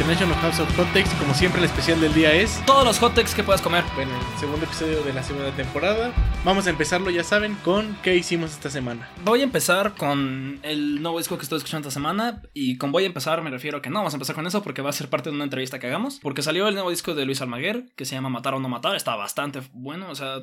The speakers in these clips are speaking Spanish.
International House of Hot Takes. Como siempre, el especial del día es. Todos los hot takes que puedas comer. Bueno, el segundo episodio de la segunda temporada. Vamos a empezarlo, ya saben, con qué hicimos esta semana. Voy a empezar con el nuevo disco que estoy escuchando esta semana. Y con voy a empezar me refiero a que no vamos a empezar con eso porque va a ser parte de una entrevista que hagamos. Porque salió el nuevo disco de Luis Almaguer que se llama Matar o no matar. Está bastante bueno. O sea,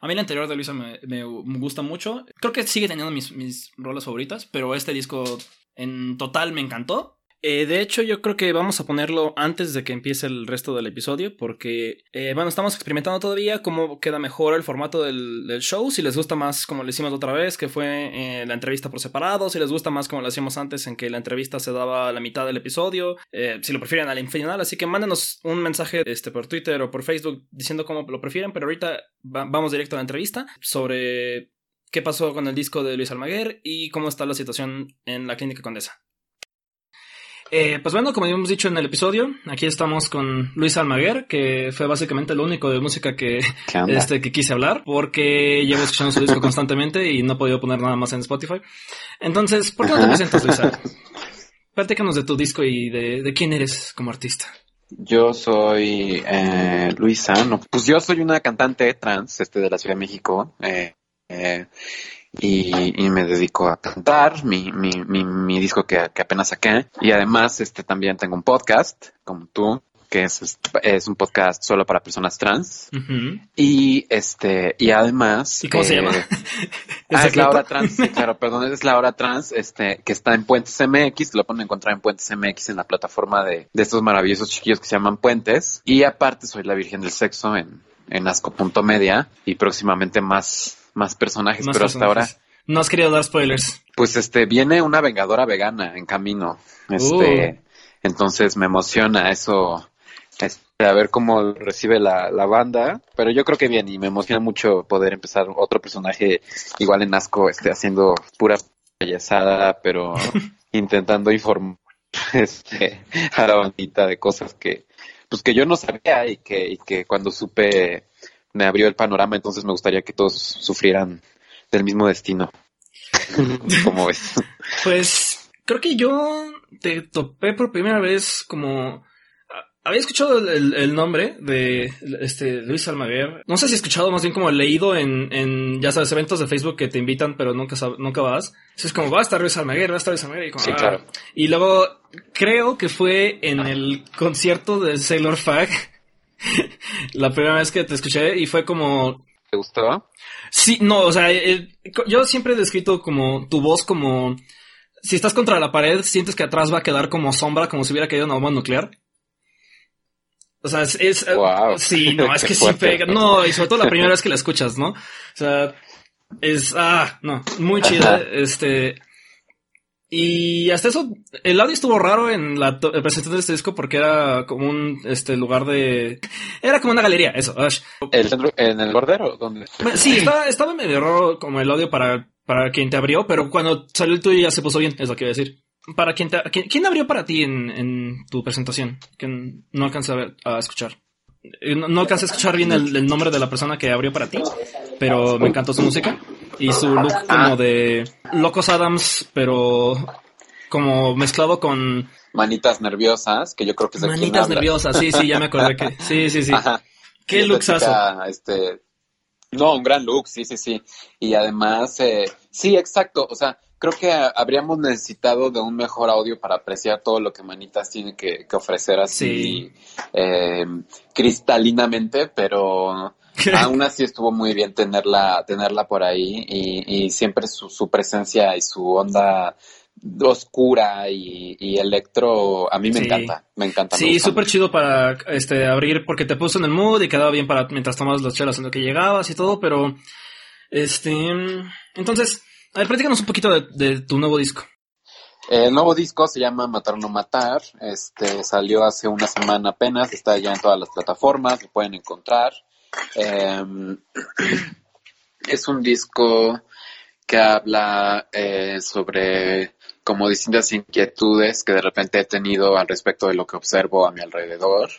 a mí el anterior de Luisa me, me gusta mucho. Creo que sigue teniendo mis, mis rolas favoritas. Pero este disco en total me encantó. Eh, de hecho, yo creo que vamos a ponerlo antes de que empiece el resto del episodio, porque, eh, bueno, estamos experimentando todavía cómo queda mejor el formato del, show, si les gusta más como lo hicimos otra vez, que fue eh, la entrevista por separado, si les gusta más como lo hacíamos antes, en que la entrevista se daba a la mitad del episodio, si lo prefieren al final, así que mándenos un mensaje este, por Twitter o por Facebook diciendo cómo lo prefieren, pero ahorita va- vamos directo a la entrevista sobre qué pasó con el disco de Luis Almaguer y cómo está la situación en la clínica Condesa. Eh, pues bueno, como habíamos dicho en el episodio, aquí estamos con Luis Almaguer, que fue básicamente lo único de música que, este, que quise hablar, porque llevo escuchando su disco constantemente y no he podido poner nada más en Spotify. Entonces, ¿por qué no te presentas, Luisa? Platícanos de tu disco y de, de quién eres como artista. Yo soy eh, Luisa, no, pues yo soy una cantante trans este, de la Ciudad de México eh, eh, y, y me dedico a cantar mi, mi, mi, mi disco que, que apenas saqué y además este también tengo un podcast como tú que es, es un podcast solo para personas trans y este y además ¿Y cómo se eh, llama? Ah, es la hora trans, sí, claro, perdón, es la hora trans, este, que está en Puentes MX, lo pueden encontrar en Puentes MX en la plataforma de, de estos maravillosos chiquillos que se llaman Puentes. Y aparte soy la Virgen del Sexo en, en asco.media y próximamente más, más personajes, Más pero hasta ahora. No has querido dar spoilers. pues este, viene una vengadora vegana en camino. Este, entonces me emociona eso, este, a ver cómo recibe la, la banda, pero yo creo que bien y me emociona mucho poder empezar otro personaje igual en asco, este, haciendo pura payasada, pero intentando informar este, a la bandita de cosas que, pues que yo no sabía y que, y que cuando supe me abrió el panorama, entonces me gustaría que todos sufrieran del mismo destino. como ves? Pues creo que yo te topé por primera vez como... Había escuchado el, el- el nombre de este Luis Almaguer. No sé si he escuchado, más bien como leído en, en ya sabes, eventos de Facebook que te invitan, pero nunca, nunca vas. Entonces es como, va a estar Luis Almaguer, va a estar Luis Almaguer. Y, como, Sí, ah. claro. y luego creo que fue en el concierto de Sailor Fag. la primera vez que te escuché y fue como, ¿Te gustó? Sí, no, o sea, el- yo siempre he descrito como tu voz como si estás contra la pared, sientes que atrás va a quedar como sombra, como si hubiera caído una bomba nuclear. O sea, es, es- eh, Wow. sí, no, es que sí pega, no, y sobre todo la primera vez que la escuchas, ¿no? O sea, es, ah, no, muy chida, este, y hasta eso, el audio estuvo raro en la to- presentación de este disco porque era como un, este, lugar de, era como una galería, eso, ash. ¿El centro, ¿En el bordero? ¿Dónde? Sí, estaba, estaba medio raro como el audio para, para quien te abrió, pero cuando salió el tuyo ya se puso bien, es lo que iba a decir. Para quien te, ¿quién, quién abrió para ti en, en tu presentación? Que no alcancé a, ver- a escuchar. Eh, No, no alcancé a escuchar bien el, el nombre de la persona que abrió para ti, pero me encantó su música y su look como Ah. de Locos Adams, pero como mezclado con Manitas nerviosas, que yo creo que es quien manitas nerviosas. Sí, sí, ya me acordé que. Sí, sí, sí. Ajá. Qué luxazo. Este, no, un gran look, sí, sí, sí. Y además, eh, sí, exacto. O sea, creo que habríamos necesitado de un mejor audio para apreciar todo lo que Manitas tiene que, que ofrecer así eh, cristalinamente, pero aún así estuvo muy bien tenerla, tenerla por ahí y, y siempre su, su presencia y su onda oscura y, y electro, a mí me Sí. encanta, me encanta. Sí, súper chido para este abrir porque te puso en el mood y quedaba bien para mientras tomabas las chelas en lo que llegabas y todo, pero este entonces, a ver, platícanos un poquito de, de tu nuevo disco. El nuevo disco se llama Matar o no matar. Este salió hace una semana apenas, está ya en todas las plataformas, lo pueden encontrar. Em, es un disco que habla eh, sobre como distintas inquietudes que de repente he tenido al respecto de lo que observo a mi alrededor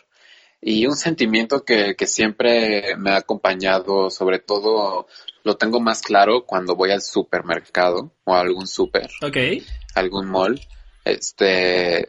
y un sentimiento que, que siempre me ha acompañado, sobre todo lo tengo más claro cuando voy al supermercado o a algún super algún mall, este,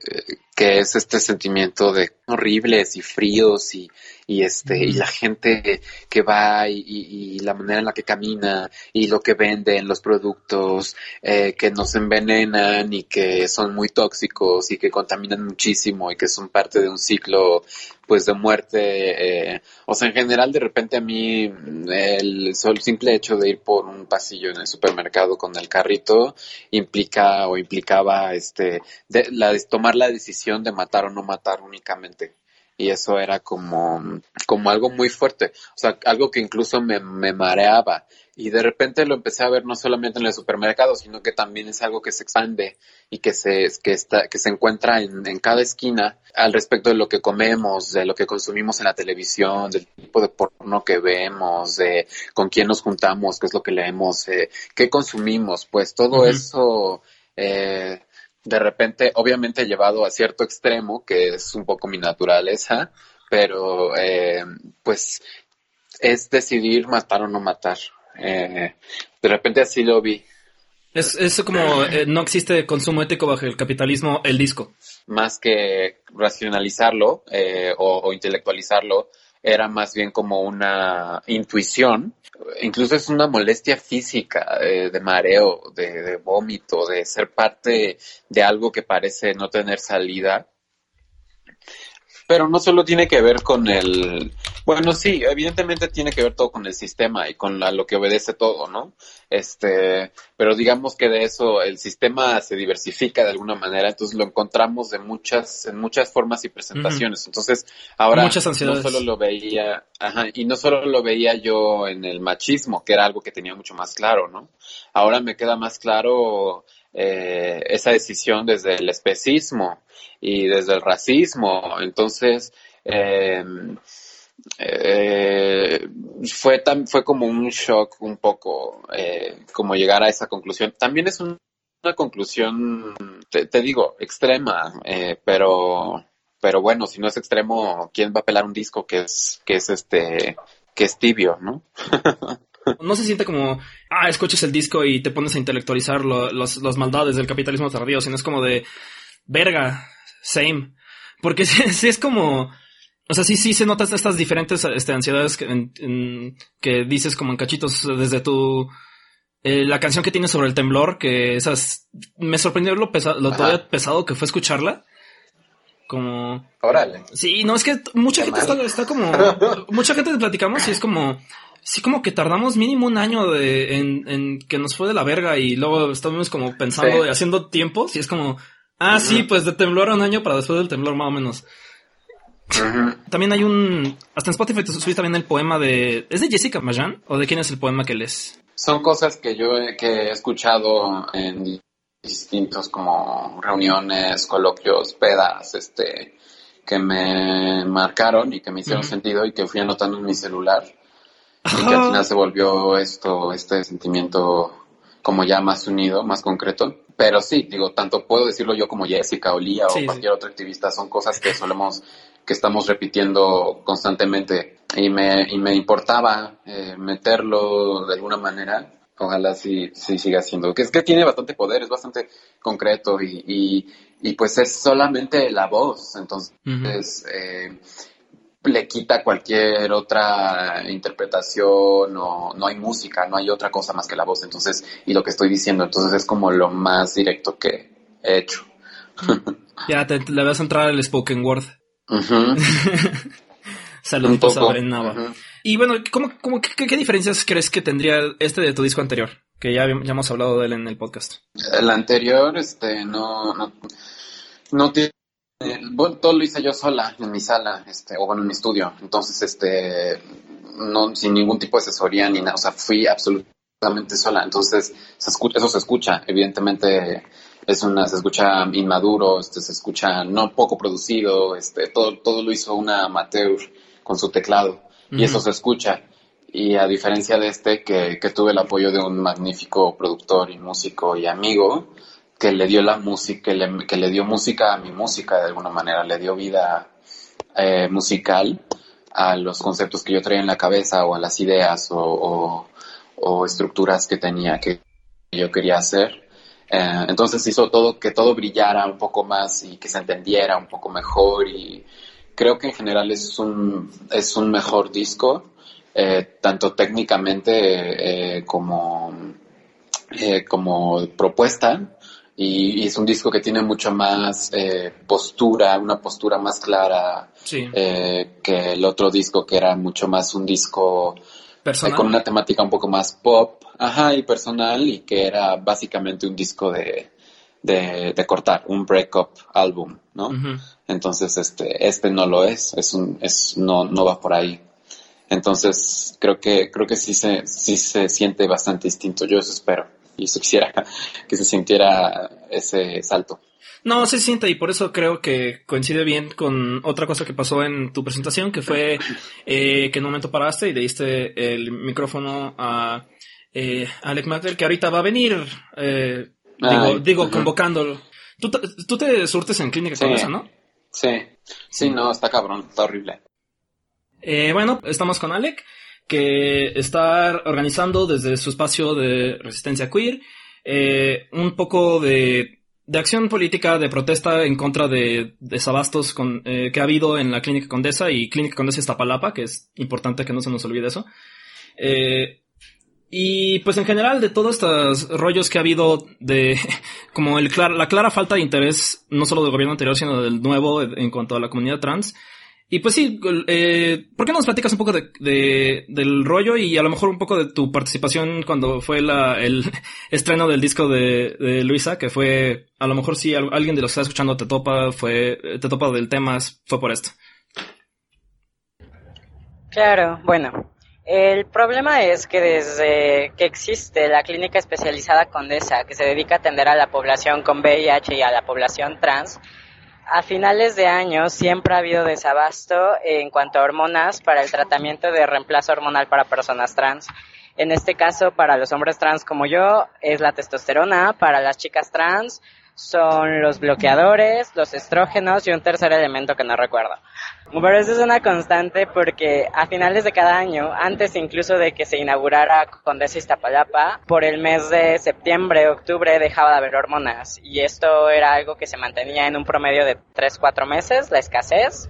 que es este sentimiento de horribles y fríos y, y este y la gente que va y, y, la manera en la que camina y lo que venden los productos eh, que nos envenenan y que son muy tóxicos y que contaminan muchísimo y que son parte de un ciclo pues de muerte eh, o sea en general de repente a mí el, el simple hecho de ir por un pasillo en el supermercado con el carrito implica o implicaba este de, la, tomar la decisión de matar o no matar únicamente y eso era como, como algo muy fuerte, o sea, algo que incluso me, me mareaba. Y de repente lo empecé a ver no solamente en el supermercado, sino que también es algo que se expande y que se, que está, que se encuentra en, en cada esquina al respecto de lo que comemos, de lo que consumimos en la televisión, del tipo de porno que vemos, de con quién nos juntamos, qué es lo que leemos, eh, qué consumimos, pues todo eso eh, de repente, obviamente llevado a cierto extremo, que es un poco mi naturaleza, pero eh, pues es decidir matar o no matar. Eh, de repente así lo vi. Es, es como eh, no existe consumo ético bajo el capitalismo, el disco. Más que racionalizarlo o, o intelectualizarlo, era más bien como una intuición, incluso es una molestia física eh, de mareo, de, de, vómito, de ser parte de algo que parece no tener salida. Pero no solo tiene que ver con el, bueno, sí, evidentemente tiene que ver todo con el sistema y con la, lo que obedece todo, ¿no? Este, pero digamos que de eso el sistema se diversifica de alguna manera, entonces lo encontramos de muchas, en muchas formas y presentaciones. Entonces, ahora no solo lo veía, ajá, y no solo lo veía yo en el machismo, que era algo que tenía mucho más claro, ¿no? Ahora me queda más claro eh, esa decisión desde el especismo y desde el racismo. Entonces, em, eh, fue, fue como un shock un poco, eh, como llegar a esa conclusión. También es una conclusión, te, digo, extrema, eh, pero, pero bueno, si no es extremo, ¿quién va a pelar un disco que es, que es este, que es tibio, ¿no? No se siente como, ah, escuchas el disco y te pones a intelectualizar los, los maldades del capitalismo tardío, sino es como de, verga, same. Porque sí, es como, o sea, sí, sí se notan estas diferentes este, ansiedades que, que dices como en cachitos desde tu, eh, la canción que tienes sobre el temblor, que esas, me sorprendió lo, pesado, lo todavía pesado que fue escucharla. Como... Órale. Sí, no, es que mucha gente está, está, como, mucha gente platicamos y es como, sí como que tardamos mínimo un año de, en, en que nos fue de la verga y luego estábamos como pensando y haciendo tiempos y es como, ah, sí, pues de temblor a un año para después del temblor más o menos. También hay un, hasta en Spotify te subiste también el poema de, ¿es de Jessica Majan o de quién es el poema que lees? Son cosas que yo he, que he escuchado en distintos como reuniones, coloquios, pedas, este, que me marcaron y que me hicieron sentido y que fui anotando en mi celular. Y que al final se volvió esto, este sentimiento como ya más unido, más concreto. Pero sí, digo, tanto puedo decirlo yo como Jessica o Lía o cualquier otro activista, son cosas que solemos, que estamos repitiendo constantemente. Y me, y me importaba eh, meterlo de alguna manera. Ojalá sí, sí siga siendo. Que es que tiene bastante poder, es bastante concreto y, y, y pues es solamente la voz. Entonces, eh, le quita cualquier otra interpretación o no hay música, no hay otra cosa más que la voz, entonces, y lo que estoy diciendo, entonces es como lo más directo que he hecho. ya, te, le vas a entrar al spoken word. Saludos a Nava. Y bueno, ¿cómo, cómo, qué, diferencias crees que tendría este de tu disco anterior? Que ya, ya hemos hablado de él en el podcast. El anterior, este, no, no, no tiene todo lo hice yo sola en mi sala, este, o bueno, en mi estudio. Entonces, este, no, sin ningún tipo de asesoría ni nada, o sea, fui absolutamente sola. Entonces, se escucha, eso se escucha, evidentemente es una, se escucha inmaduro, este, se escucha no poco producido, este, todo, todo lo hizo una amateur con su teclado, y eso se escucha. Y a diferencia de este, que, que tuve el apoyo de un magnífico productor y músico y amigo, que le dio la música, que le, que le dio música a mi música de alguna manera, le dio vida eh, musical a los conceptos que yo traía en la cabeza o a las ideas o, o, estructuras que tenía que yo quería hacer. Eh, entonces hizo todo que todo brillara un poco más y que se entendiera un poco mejor y creo que en general es un, es un mejor disco, eh, tanto técnicamente eh, como, como propuesta. Y, es un disco que tiene mucho más postura, una postura más clara que el otro disco que era mucho más un disco con una temática un poco más pop, ajá, y personal, y que era básicamente un disco de, de, cortar, un breakup álbum, ¿no? Entonces, este, este no lo es, es un, es, no, no va por ahí. Entonces, creo que, creo que sí se, sí se siente bastante distinto. Yo eso espero. Y eso quisiera que se sintiera ese salto. No, se siente y por eso creo que coincide bien con otra cosa que pasó en tu presentación, que fue eh, que en un momento paraste y le diste el micrófono a eh, Alec Magdal, que ahorita va a venir, eh, digo, digo convocándolo. ¿Tú, ¿Tú, te surtes en clínica con eso, ¿no? Sí, sí, no, está cabrón, está horrible. Eh, bueno, estamos con Alec, que está organizando desde su espacio de resistencia queer eh, un poco de de acción política de protesta en contra de desabastos con, eh, que ha habido en la Clínica Condesa y Clínica Condesa Iztapalapa, que es importante que no se nos olvide eso. Eh, y pues en general de todos estos rollos que ha habido de como el la clara falta de interés no solo del gobierno anterior sino del nuevo en cuanto a la comunidad trans y pues sí, eh, ¿por qué no nos platicas un poco de, del rollo y a lo mejor un poco de tu participación cuando fue la, el estreno del disco de, de Luisa, que fue, a lo mejor si alguien de los que está escuchando te topa, fue, te topa del tema, fue por esto? Claro, bueno, el problema es que desde que existe la clínica especializada Condesa, que se dedica a atender a la población con VIH y a la población trans, a finales de año siempre ha habido desabasto en cuanto a hormonas para el tratamiento de reemplazo hormonal para personas trans. En este caso, para los hombres trans como yo, es la testosterona, para las chicas trans son los bloqueadores, los estrógenos y un tercer elemento que no recuerdo. Pero eso es una constante porque a finales de cada año, antes incluso de que se inaugurara Condesa Iztapalapa, por el mes de septiembre, octubre dejaba de haber hormonas y esto era algo que se mantenía en un promedio de 3-4 meses, la escasez.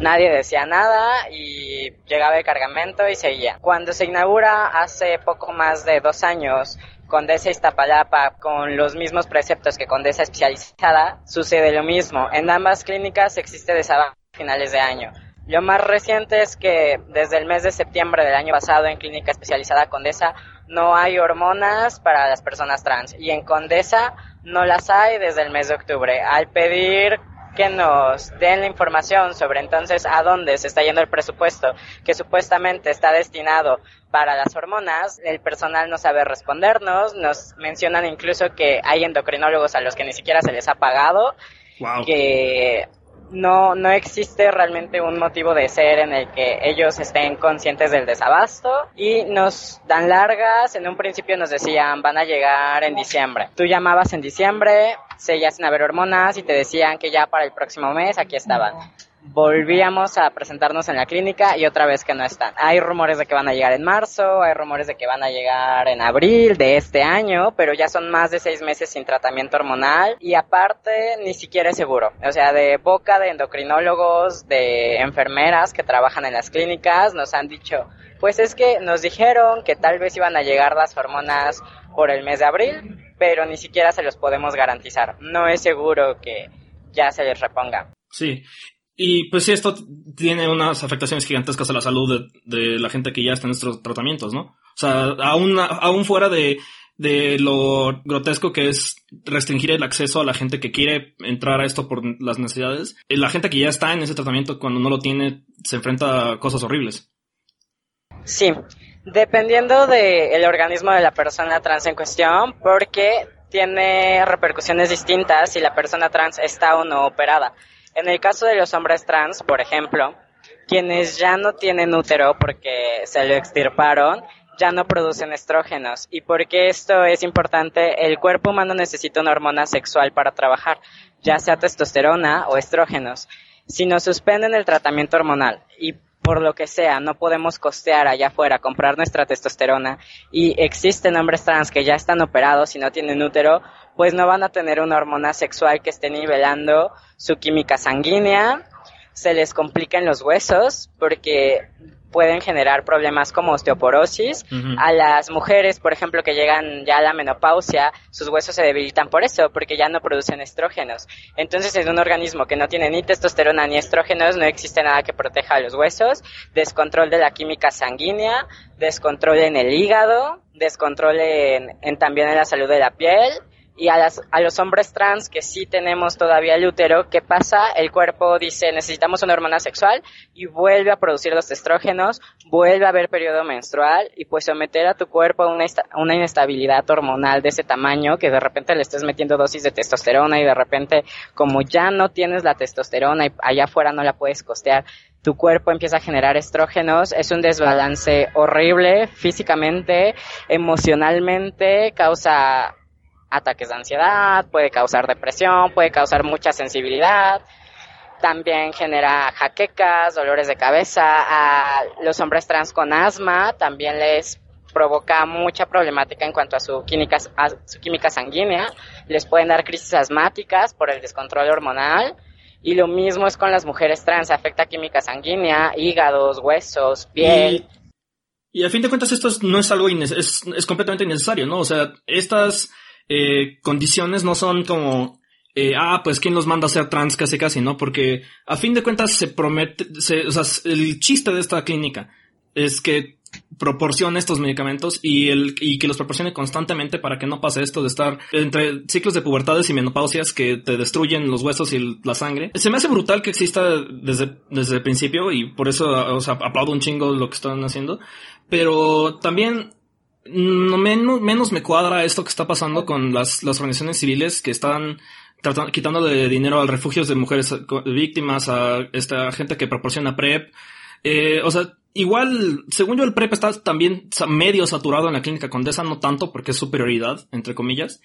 Nadie decía nada y llegaba el cargamento y seguía. Cuando se inaugura hace poco más de dos años Condesa Iztapalapa con los mismos preceptos que Condesa especializada, sucede lo mismo. En ambas clínicas existe desabasto a finales de año. Lo más reciente es que desde el mes de septiembre del año pasado en Clínica Especializada Condesa no hay hormonas para las personas trans y en Condesa no las hay desde el mes de octubre. Al pedir que nos den la información sobre entonces a dónde se está yendo el presupuesto que supuestamente está destinado para las hormonas, el personal no sabe respondernos, nos mencionan incluso que hay endocrinólogos a los que ni siquiera se les ha pagado, que no, no existe realmente un motivo de ser en el que ellos estén conscientes del desabasto y nos dan largas. En un principio nos decían van a llegar en diciembre. Tú llamabas en diciembre, seguías sin haber hormonas y te decían que ya para el próximo mes aquí estaban volvíamos a presentarnos en la clínica y otra vez que no están. Hay rumores de que van a llegar en marzo, hay rumores de que van a llegar en abril de este año, pero ya son más de seis meses sin tratamiento hormonal y aparte ni siquiera es seguro. O sea, de boca de endocrinólogos, de enfermeras que trabajan en las clínicas, nos han dicho, pues es que nos dijeron que tal vez iban a llegar las hormonas por el mes de abril, pero ni siquiera se los podemos garantizar. No es seguro que ya se les reponga. Sí, y pues sí, esto tiene unas afectaciones gigantescas a la salud de, la gente que ya está en estos tratamientos, ¿no? O sea, aún, aún fuera de, de lo grotesco que es restringir el acceso a la gente que quiere entrar a esto por las necesidades, eh, la gente que ya está en ese tratamiento cuando no lo tiene se enfrenta a cosas horribles. Sí, dependiendo del organismo de la persona trans en cuestión, porque tiene repercusiones distintas si la persona trans está o no operada. En el caso de los hombres trans, por ejemplo, quienes ya no tienen útero porque se lo extirparon, ya no producen estrógenos. ¿Y por qué esto es importante? El cuerpo humano necesita una hormona sexual para trabajar, ya sea testosterona o estrógenos. Si nos suspenden el tratamiento hormonal y por lo que sea no podemos costear allá afuera comprar nuestra testosterona y existen hombres trans que ya están operados y no tienen útero, pues no van a tener una hormona sexual que esté nivelando su química sanguínea, se les complica en los huesos porque pueden generar problemas como osteoporosis. A las mujeres, por ejemplo, que llegan ya a la menopausia, sus huesos se debilitan por eso, porque ya no producen estrógenos. Entonces, en un organismo que no tiene ni testosterona ni estrógenos, no existe nada que proteja los huesos, descontrol de la química sanguínea, descontrol en el hígado, descontrol en también en la salud de la piel y a, las, a los hombres trans que sí tenemos todavía el útero, ¿qué pasa? El cuerpo dice necesitamos una hormona sexual y vuelve a producir los estrógenos, vuelve a haber periodo menstrual y pues someter a tu cuerpo a una, una inestabilidad hormonal de ese tamaño que de repente le estés metiendo dosis de testosterona y de repente como ya no tienes la testosterona y allá afuera no la puedes costear, tu cuerpo empieza a generar estrógenos, es un desbalance horrible físicamente, emocionalmente, causa ataques de ansiedad, puede causar depresión, puede causar mucha sensibilidad, también genera jaquecas, dolores de cabeza, a los hombres trans con asma también les provoca mucha problemática en cuanto a su química, a su química sanguínea, les pueden dar crisis asmáticas por el descontrol hormonal, y lo mismo es con las mujeres trans, afecta química sanguínea, hígados, huesos, piel. Y, a fin de cuentas esto no es algo, es, es completamente innecesario, ¿no? O sea, estas eh, condiciones no son como, eh, ah, pues quién los manda a ser trans casi casi, ¿no? Porque a fin de cuentas se promete, se, o sea, el chiste de esta clínica es que proporcione estos medicamentos y el y que los proporcione constantemente para que no pase esto de estar entre ciclos de pubertades y menopausias que te destruyen los huesos y la sangre. Se me hace brutal que exista desde, desde el principio y por eso o sea, aplaudo un chingo lo que están haciendo. Pero también menos, menos me cuadra esto que está pasando con las, las organizaciones civiles que están tratando, quitando de dinero a refugios de mujeres víctimas, a esta gente que proporciona PrEP. Eh, o sea, igual, según yo, el PrEP está también medio saturado en la clínica Condesa, no tanto porque es superioridad, entre comillas.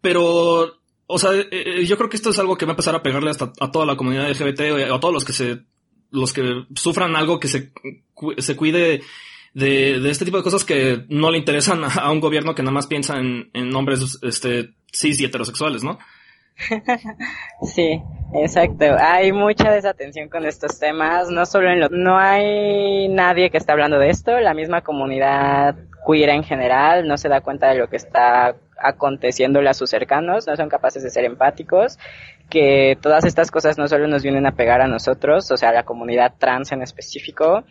Pero, o sea, eh, eh, yo creo que esto es algo que va a empezar a pegarle hasta a toda la comunidad LGBT, a todos los que se, los que sufran algo que se, se cuide de, de este tipo de cosas que no le interesan a, un gobierno que nada más piensa en, en hombres este, cis y heterosexuales, ¿no? Sí, exacto. Hay mucha desatención con estos temas, no solo en lo... No hay nadie que está hablando de esto, la misma comunidad queer en general no se da cuenta de lo que está aconteciéndole a sus cercanos, no son capaces de ser empáticos, que todas estas cosas no solo nos vienen a pegar a nosotros, o sea, a la comunidad trans en específico.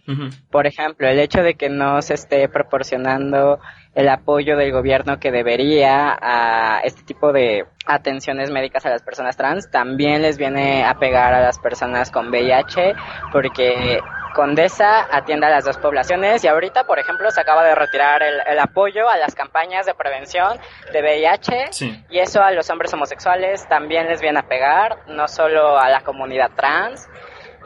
Por ejemplo, el hecho de que no se esté proporcionando el apoyo del gobierno que debería a este tipo de atenciones médicas a las personas trans también les viene a pegar a las personas con VIH porque Condesa atiende a las dos poblaciones y ahorita, por ejemplo, se acaba de retirar el, apoyo a las campañas de prevención de VIH y eso a los hombres homosexuales también les viene a pegar, no solo a la comunidad trans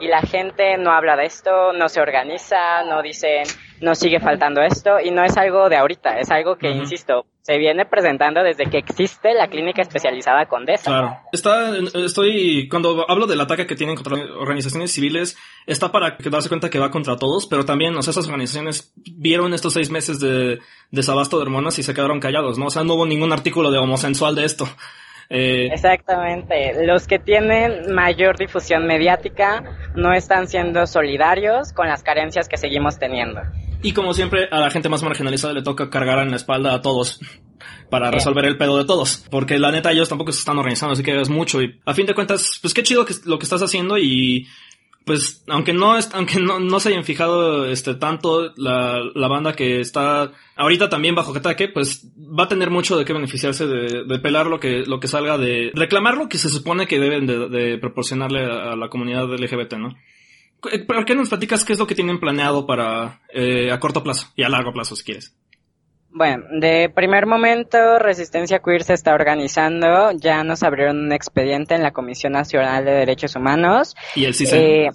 y la gente no habla de esto, no se organiza, no dicen nos sigue faltando esto y no es algo de ahorita, es algo que, insisto, se viene presentando desde que existe la clínica especializada Condesa. Claro. Está, estoy, cuando hablo del ataque que tienen contra organizaciones civiles, está para que darse cuenta que va contra todos, pero también, o sea, esas organizaciones vieron estos seis meses de desabasto de hormonas y se quedaron callados, ¿no? O sea, no hubo ningún artículo de homosensual de esto. Eh, Exactamente. Los que tienen mayor difusión mediática no están siendo solidarios con las carencias que seguimos teniendo. Y como siempre, a la gente más marginalizada le toca cargar en la espalda a todos para resolver el pedo de todos. Porque la neta ellos tampoco se están organizando, así que es mucho. Y a fin de cuentas, pues qué chido que lo que estás haciendo y pues aunque no aunque no, no se hayan fijado este tanto la, la banda que está ahorita también bajo ataque, pues va a tener mucho de qué beneficiarse de, de, pelar lo que, lo que salga de reclamar lo que se supone que deben de, de proporcionarle a, la comunidad LGBT, ¿no? ¿Por qué nos platicas qué es lo que tienen planeado para eh, a corto plazo y a largo plazo si quieres? Bueno, de primer momento, Resistencia Queer se está organizando. Ya nos abrieron un expediente en la Comisión Nacional de Derechos Humanos. ¿Y el CISEN? Eh,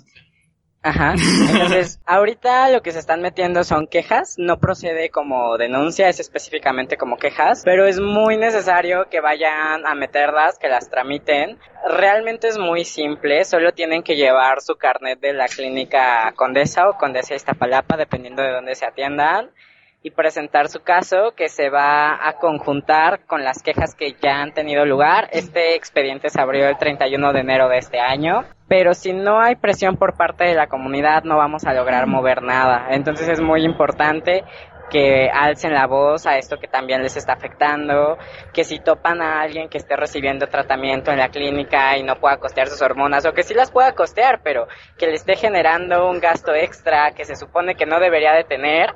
Ajá. Entonces, ahorita lo que se están metiendo son quejas, no procede como denuncia, es específicamente como quejas, pero es muy necesario que vayan a meterlas, que las tramiten. Realmente es muy simple, solo tienen que llevar su carnet de la clínica Condesa o Condesa Iztapalapa, dependiendo de dónde se atiendan y presentar su caso que se va a conjuntar con las quejas que ya han tenido lugar. Este expediente se abrió el 31 de enero de este año, pero si no hay presión por parte de la comunidad no vamos a lograr mover nada. Entonces es muy importante que alcen la voz a esto que también les está afectando, que si topan a alguien que esté recibiendo tratamiento en la clínica y no pueda costear sus hormonas, o que sí las pueda costear, pero que le esté generando un gasto extra que se supone que no debería de tener,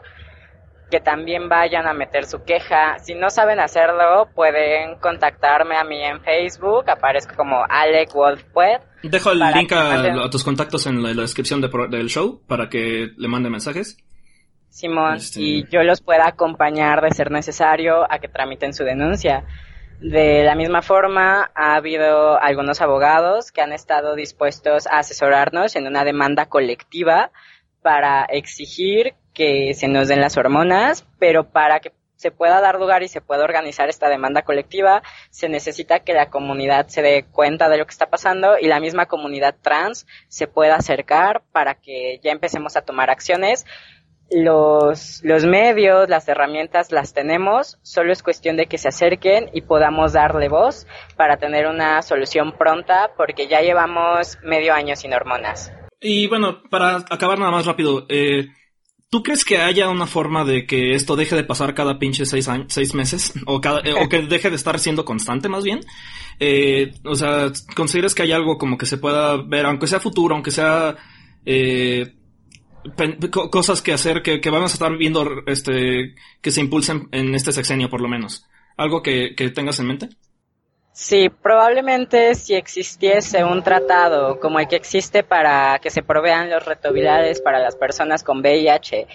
que también vayan a meter su queja. Si no saben hacerlo, pueden contactarme a mí en Facebook, aparezco como Alec Wolfpuet. Dejo el link a, tus contactos en la, descripción del show para que le manden mensajes. Simón, este, y yo los pueda acompañar de ser necesario a que tramiten su denuncia. De la misma forma, ha habido algunos abogados que han estado dispuestos a asesorarnos en una demanda colectiva para exigir que se nos den las hormonas, pero para que se pueda dar lugar y se pueda organizar esta demanda colectiva, se necesita que la comunidad se dé cuenta de lo que está pasando y la misma comunidad trans se pueda acercar para que ya empecemos a tomar acciones. Los, los medios, las herramientas las tenemos, solo es cuestión de que se acerquen y podamos darle voz para tener una solución pronta porque ya llevamos medio año sin hormonas. Y bueno, para acabar nada más rápido, eh, ¿Tú crees que haya una forma de que esto deje de pasar cada pinche seis, seis meses? Eh, o que deje de estar siendo constante más bien? Eh, o sea, ¿consideras que hay algo como que se pueda ver, aunque sea futuro, aunque sea eh, cosas que hacer, que, vamos a estar viendo este, que se impulsen en este sexenio por lo menos? ¿Algo que tengas en mente? Sí, probablemente si existiese un tratado como el que existe para que se provean los retrovirales para las personas con VIH,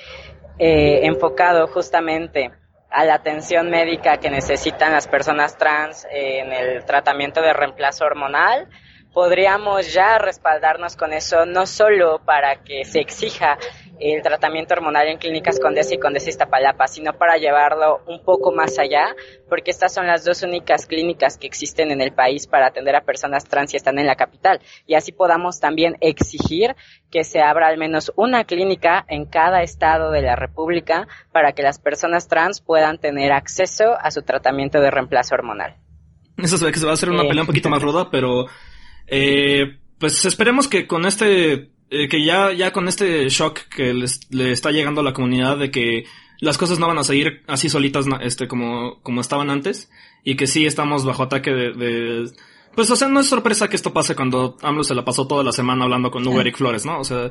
eh, enfocado justamente a la atención médica que necesitan las personas trans en el tratamiento de reemplazo hormonal, podríamos ya respaldarnos con eso, no solo para que se exija el tratamiento hormonal en clínicas Condesa y Condesa Iztapalapa, sino para llevarlo un poco más allá, porque estas son las dos únicas clínicas que existen en el país para atender a personas trans y están en la capital. Y así podamos también exigir que se abra al menos una clínica en cada estado de la República para que las personas trans puedan tener acceso a su tratamiento de reemplazo hormonal. Eso se ve que se va a hacer una pelea un poquito más ruda, pero eh, pues esperemos que con este eh, que ya, ya con este shock que le está llegando a la comunidad de que las cosas no van a seguir así solitas este como, como estaban antes y que sí estamos bajo ataque de, pues o sea no es sorpresa que esto pase cuando AMLO se la pasó toda la semana hablando con Hugo Eric Flores, ¿no? O sea,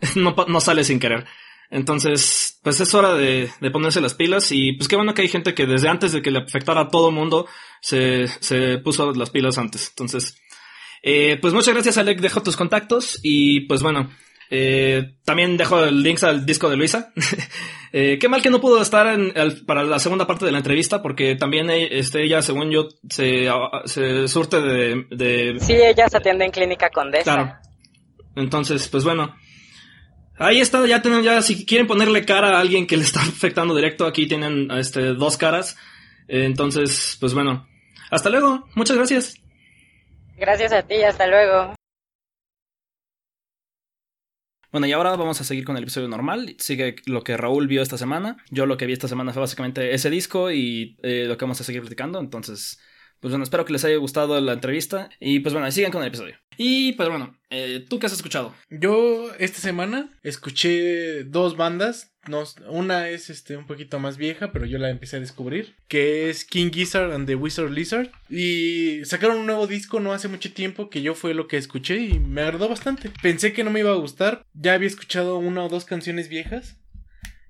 no, no sale sin querer. Entonces, pues es hora de, de, ponerse las pilas y pues qué bueno que hay gente que desde antes de que le afectara a todo el mundo se, se puso las pilas antes. Entonces, eh, pues muchas gracias, Alec. Dejo tus contactos y pues bueno, eh, también dejo el links al disco de Luisa. eh, qué mal que no pudo estar en para la segunda parte de la entrevista porque también este, ella, según yo, se, se surte de, de... Sí, ella se atiende en Clínica Condesa. Claro. Entonces, pues bueno. Ahí está, ya tienen, ya si quieren ponerle cara a alguien que le está afectando directo, aquí tienen este, dos caras. entonces, pues bueno. Hasta luego. Muchas gracias. Gracias a ti, hasta luego. Bueno, y ahora vamos a seguir con el episodio normal. Sigue lo que Raúl vio esta semana. Yo lo que vi esta semana fue básicamente ese disco y eh, lo que vamos a seguir platicando. Entonces, pues bueno, espero que les haya gustado la entrevista. Y pues bueno, sigan con el episodio. Y pues bueno, eh, ¿tú qué has escuchado? Yo esta semana escuché dos bandas. No, una es este un poquito más vieja, pero yo la empecé a descubrir. Que es King Gizzard and the Wizard Lizard. Y sacaron un nuevo disco no hace mucho tiempo que yo fue lo que escuché y me agradó bastante. Pensé que no me iba a gustar. Ya había escuchado una o dos canciones viejas.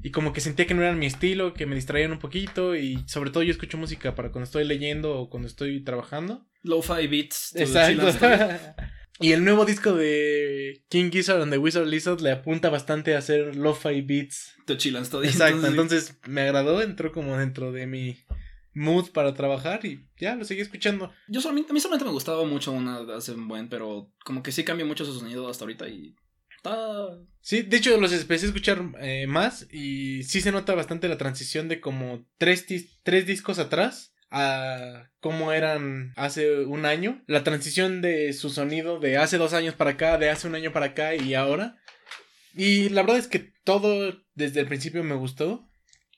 Y como que sentía que no eran mi estilo, que me distraían un poquito. Y sobre todo yo escucho música para cuando estoy leyendo o cuando estoy trabajando. Lo-fi beats. Exacto. y el nuevo disco de King Gizzard and the Wizard Lizard le apunta bastante a hacer lo-fi beats. Te chilan todo. Exacto. Entonces me agradó, entró como dentro de mi mood para trabajar y ya lo seguí escuchando. Yo solamente, a mí solamente me gustaba mucho una hace un buen, pero como que sí cambió mucho su sonido hasta ahorita y Está- Sí, de hecho los empecé a escuchar eh, más y sí se nota bastante la transición de como tres, tres discos atrás a cómo eran hace un año. La transición de su sonido de hace dos años para acá, de hace un año para acá y ahora. Y la verdad es que todo desde el principio me gustó,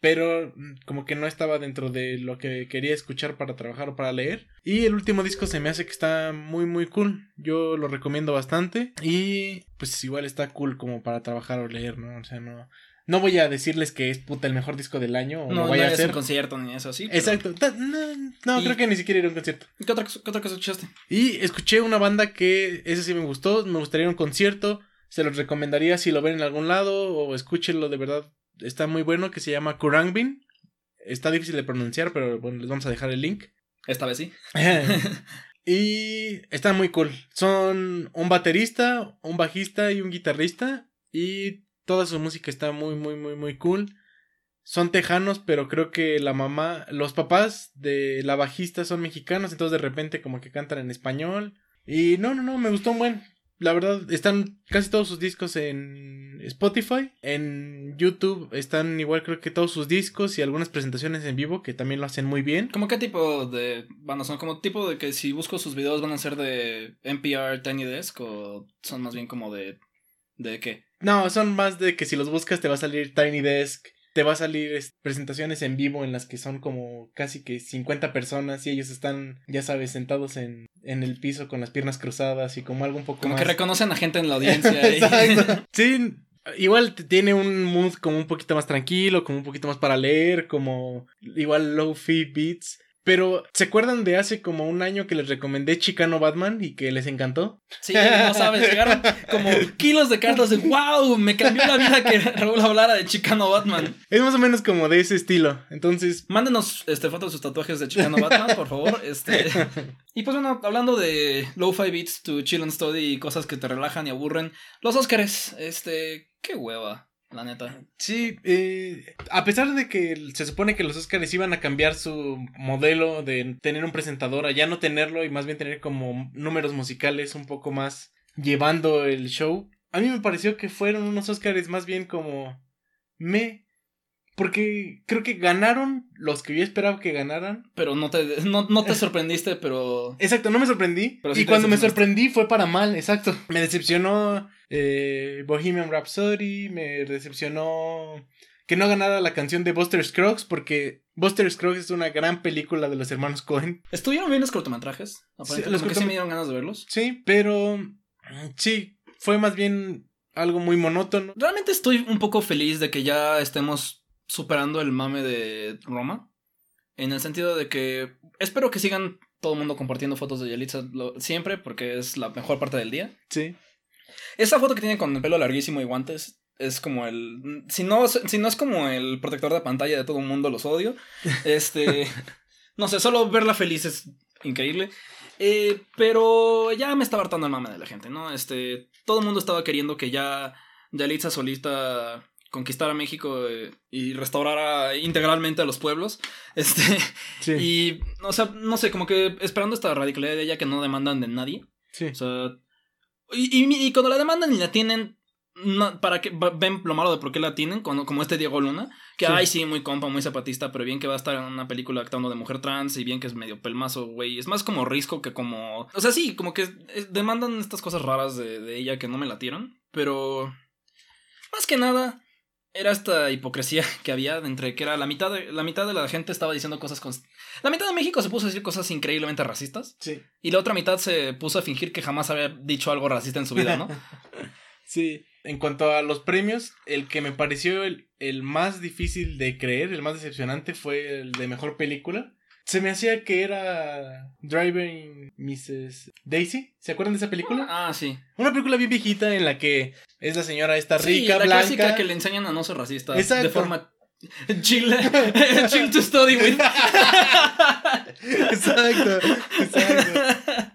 pero mm, como que no estaba dentro de lo que quería escuchar para trabajar o para leer. Y el último disco se me hace que está muy muy cool. Yo lo recomiendo bastante y pues igual está cool como para trabajar o leer, ¿no? O sea, no no voy a decirles que es puta el mejor disco del año o No, lo no a hacer. un concierto ni eso así. pero- Exacto. No, no creo que ni siquiera ir a un concierto. ¿Qué otra, cosa- qué otra cosa escuchaste? Y escuché una banda que ese sí me gustó, me gustaría ir a un concierto, se los recomendaría si lo ven en algún lado o escúchenlo de verdad, está muy bueno, que se llama Kurangbin. Está difícil de pronunciar, pero bueno, les vamos a dejar el link. Esta vez sí. y está muy cool. Son un baterista, un bajista y un guitarrista y toda su música está muy muy muy muy cool. Son tejanos, pero creo que la mamá, los papás de la bajista son mexicanos, entonces de repente como que cantan en español. Y no, no, no, me gustó un buen. La verdad, están casi todos sus discos en Spotify. En YouTube están igual creo que todos sus discos y algunas presentaciones en vivo que también lo hacen muy bien. ¿Cómo qué tipo de bandas son? ¿Como tipo de que si busco sus videos van a ser de NPR Tiny Desk o son más bien como de... ¿De qué? No, son más de que si los buscas te va a salir Tiny Desk, te va a salir es, presentaciones en vivo en las que son como casi que 50 personas y ellos están, ya sabes, sentados en, en el piso con las piernas cruzadas y como algo un poco Como más... que reconocen a gente en la audiencia. Exacto. Sí, igual tiene un mood como un poquito más tranquilo, como un poquito más para leer, como igual low fi beats. Pero, ¿se acuerdan de hace como un año que les recomendé Chicano Batman y que les encantó? Sí, no sabes, llegaron como kilos de cartas de wow, me cambió la vida que Raúl hablara de Chicano Batman. Es más o menos como de ese estilo. Entonces, Mándenos este, fotos de sus tatuajes de Chicano Batman, por favor. Este. Y pues bueno, hablando de lo-fi beats to chill and study y cosas que te relajan y aburren, los Óscares, este, qué hueva, la neta. Sí, eh, a pesar de que se supone que los Oscars iban a cambiar su modelo de tener un presentador a ya no tenerlo y más bien tener como números musicales un poco más llevando el show, a mí me pareció que fueron unos Oscars más bien como me porque creo que ganaron los que yo esperaba que ganaran. Pero no te, no, no te sorprendiste, pero. Exacto, no me sorprendí. Pero sí y cuando me sorprendí fue para mal, exacto. Me decepcionó eh, Bohemian Rhapsody, me decepcionó que no ganara la canción de Buster Scruggs, porque Buster Scruggs es una gran película de los hermanos Cohen. ¿Estuvieron bien los cortometrajes? Aparentemente, los como que sí cortom- me dieron ganas de verlos. Sí, pero mm, sí, fue más bien algo muy monótono. Realmente estoy un poco feliz de que ya estemos superando el mame de Roma. En el sentido de que espero que sigan todo el mundo compartiendo fotos de Yelitza lo- siempre, porque es la mejor parte del día. Sí. Esa foto que tiene con el pelo larguísimo y guantes es como el. Si no, si no es como el protector de pantalla de todo el mundo, los odio. Este. no sé, solo verla feliz es increíble. Eh, pero ya me estaba hartando el mame de la gente, ¿no? Este. Todo el mundo estaba queriendo que ya Yalitza solista conquistara México eh, y restaurara integralmente a los pueblos. Este. Sí. Y, o sea, no sé, como que esperando esta radicalidad de ella que no demandan de nadie. sí. O sea. Y, y- y cuando la demandan y la tienen. no- para que ven lo malo de por qué la tienen, cuando, como este Diego Luna, que Sí. ay sí, muy compa, muy zapatista, pero bien que va a estar en una película actuando de mujer trans y bien que es medio pelmazo, güey. Es más como risco que como. O sea, sí, como que eh, demandan estas cosas raras de, de ella que no me latieron. Pero. Más que nada. Era esta hipocresía que había entre que era la mitad de la mitad de la gente estaba diciendo cosas con la mitad de México se puso a decir cosas increíblemente racistas Sí. y la otra mitad se puso a fingir que jamás había dicho algo racista en su vida, ¿no? Sí. En cuanto a los premios, el que me pareció el, el más difícil de creer, el más decepcionante, fue el de mejor película. Se me hacía que era Driving Mrs. Daisy. ¿Se acuerdan de esa película? Ah, sí. Una película bien viejita en la que es la señora esta Sí, rica, la blanca. clásica que le enseñan a no ser racista. Exacto. De forma chill, chill to study with. exacto, exacto.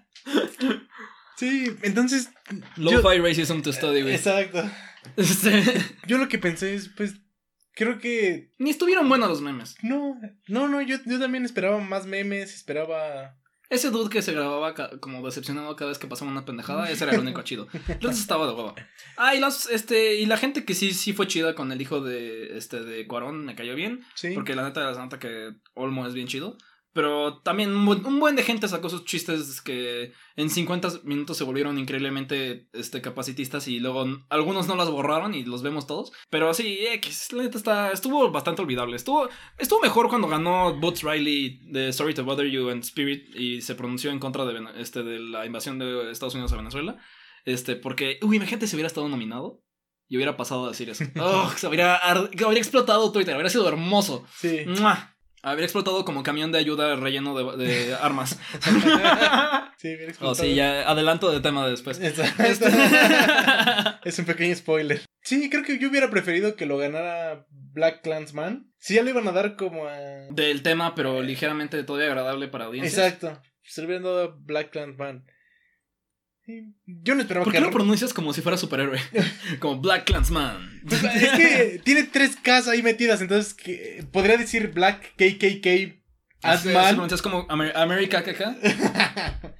Sí, entonces. Lo-fi racism to study with. Exacto. Yo lo que pensé es, pues, creo que Ni estuvieron buenos los memes. No, no, no, yo, yo también esperaba más memes, esperaba Ese dude que se grababa como decepcionado cada vez que pasaba una pendejada, ese era el único chido. Entonces estaba de huevo. Ah, y, las, este, y la gente que sí, sí fue chida con el hijo de, este, de Cuarón, me cayó bien. Sí. Porque la neta, la neta que Olmo es bien chido. Pero también un buen, un buen de gente sacó sus chistes que en 50 minutos se volvieron increíblemente este, capacitistas y luego algunos no las borraron y los vemos todos. Pero sí, X, la neta está, estuvo bastante olvidable. Estuvo, estuvo mejor cuando ganó Boots Riley de Sorry to Bother You and Spirit y se pronunció en contra de, este, de la invasión de Estados Unidos a Venezuela. Este, porque, uy, imagínate si hubiera estado nominado. Y hubiera pasado a decir eso. Oh, se habría, ar- que habría explotado Twitter, habría sido hermoso. Sí. ¡Mua! Habría explotado como camión de ayuda relleno de, de armas. Sí, bien oh, explotado. sí, ya adelanto de tema después. Exacto. Este- es un pequeño spoiler. Sí, creo que yo hubiera preferido que lo ganara Black Clansman. Si ya lo iban a dar como a. Del tema, pero ligeramente todavía agradable para audiencias. Exacto. Se lo hubieran dado a Black Clansman. Yo no esperaba ¿Por que. qué lo pronuncias como si fuera superhéroe? como Black Clansman. Pues, es que tiene tres Ks ahí metidas, entonces que- podría decir Black KKK Ant-Man. pronuncias como Amer- America KK.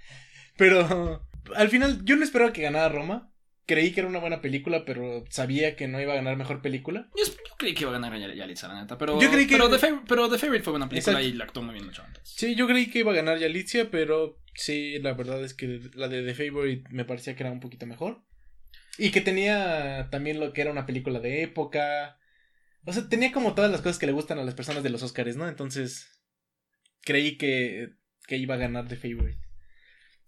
Pero al final yo no esperaba que ganara Roma. Creí que era una buena película, pero sabía que no iba a ganar mejor película. Yo, yo creí que iba a ganar Yal- Yalitza, la neta. Pero, Yo creí que- pero, The Fav- pero The Favorite fue buena película Exacto. y la actuó muy bien mucho antes. Sí, yo creí que iba a ganar Yalitza, pero sí, la verdad es que la de The Favorite me parecía que era un poquito mejor. Y que tenía también lo que era una película de época. O sea, tenía como todas las cosas que le gustan a las personas de los Oscars, ¿no? Entonces, creí que, que iba a ganar The Favorite.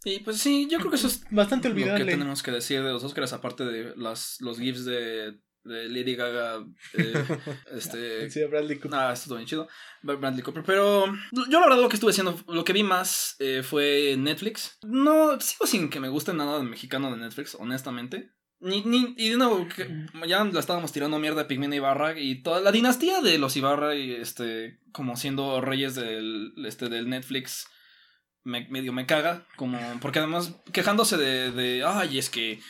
Y pues sí, yo creo que eso es Bastante lo que olvidable. tenemos que decir de los Oscars, aparte de las, los gifs de, de Lady Gaga. eh, este, Sí, Bradley Cooper. Ah, estuvo bien chido. Bradley Cooper. Pero yo la verdad lo que estuve haciendo, lo que vi más eh, fue Netflix. No, sigo sin que me guste nada de mexicano de Netflix, honestamente. Ni, ni, y de nuevo, ya la estábamos tirando mierda a Pigmena Ibarra y toda la dinastía de los Ibarra y este, como siendo reyes del, este, del Netflix, me, medio me caga, como, porque además quejándose de, de ay, es que,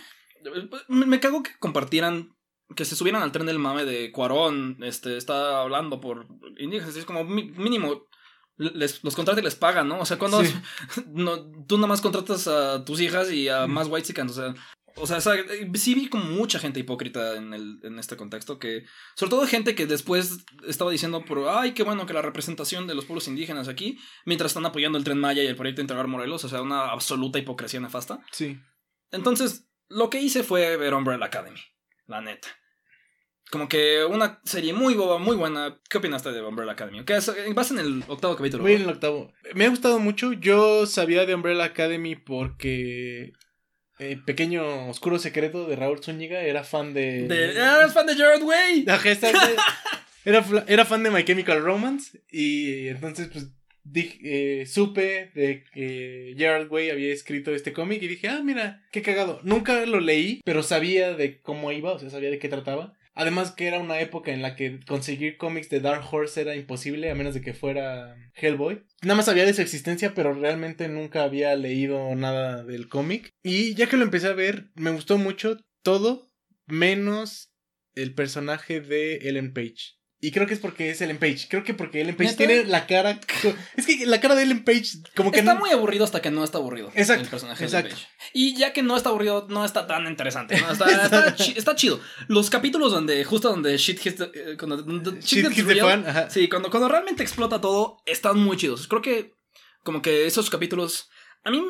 me, me cago que compartieran que se subieran al tren del mame de Cuarón, este, está hablando por indígenas, es como mínimo les, los contrata y les pagan, ¿no? O sea, cuando Sí. no, tú nada más contratas a tus hijas y a Mm. más white o sea, o sea, eh, sí vi como mucha gente hipócrita en, el, en este contexto, que sobre todo gente que después estaba diciendo, por, ay, qué bueno que la representación de los pueblos indígenas aquí, mientras están apoyando el Tren Maya y el proyecto Integrar Morelos, o sea, una absoluta hipocresía nefasta. Sí. Entonces, lo que hice fue ver Umbrella Academy, la neta. Como que una serie muy boba, muy buena. ¿Qué opinaste de Umbrella Academy? ¿Qué es? Vas en el octavo capítulo. Voy en el octavo. Me ha gustado mucho. Yo sabía de Umbrella Academy porque. Eh, pequeño oscuro secreto de Raúl Zúñiga era fan de. De- ¡Ah, eres fan de Jared Way! Era, era fan de My Chemical Romance. Y entonces, pues. Dije, eh, supe de que Gerard Way había escrito este cómic y dije, ah, mira, qué cagado. Nunca lo leí, pero sabía de cómo iba, o sea, sabía de qué trataba. Además que era una época en la que conseguir cómics de Dark Horse era imposible a menos de que fuera Hellboy. Nada más sabía de su existencia, pero realmente nunca había leído nada del cómic. Y ya que lo empecé a ver, me gustó mucho todo menos el personaje de Ellen Page. Y creo que es porque es Ellen Page. Creo que porque Ellen Page ¿Neta? tiene la cara. Es que la cara de Ellen Page, como que Está no. muy aburrido hasta que no está aburrido. Exacto, El personaje de exacto. Page. Y ya que no está aburrido, no está tan interesante. ¿no? Está, está chi- está chido. Los capítulos donde, justo donde shit hits the, eh, cuando, donde shit hits the fan, ajá. Sí, cuando, cuando realmente explota todo, están muy chidos. Creo que como que esos capítulos, a mí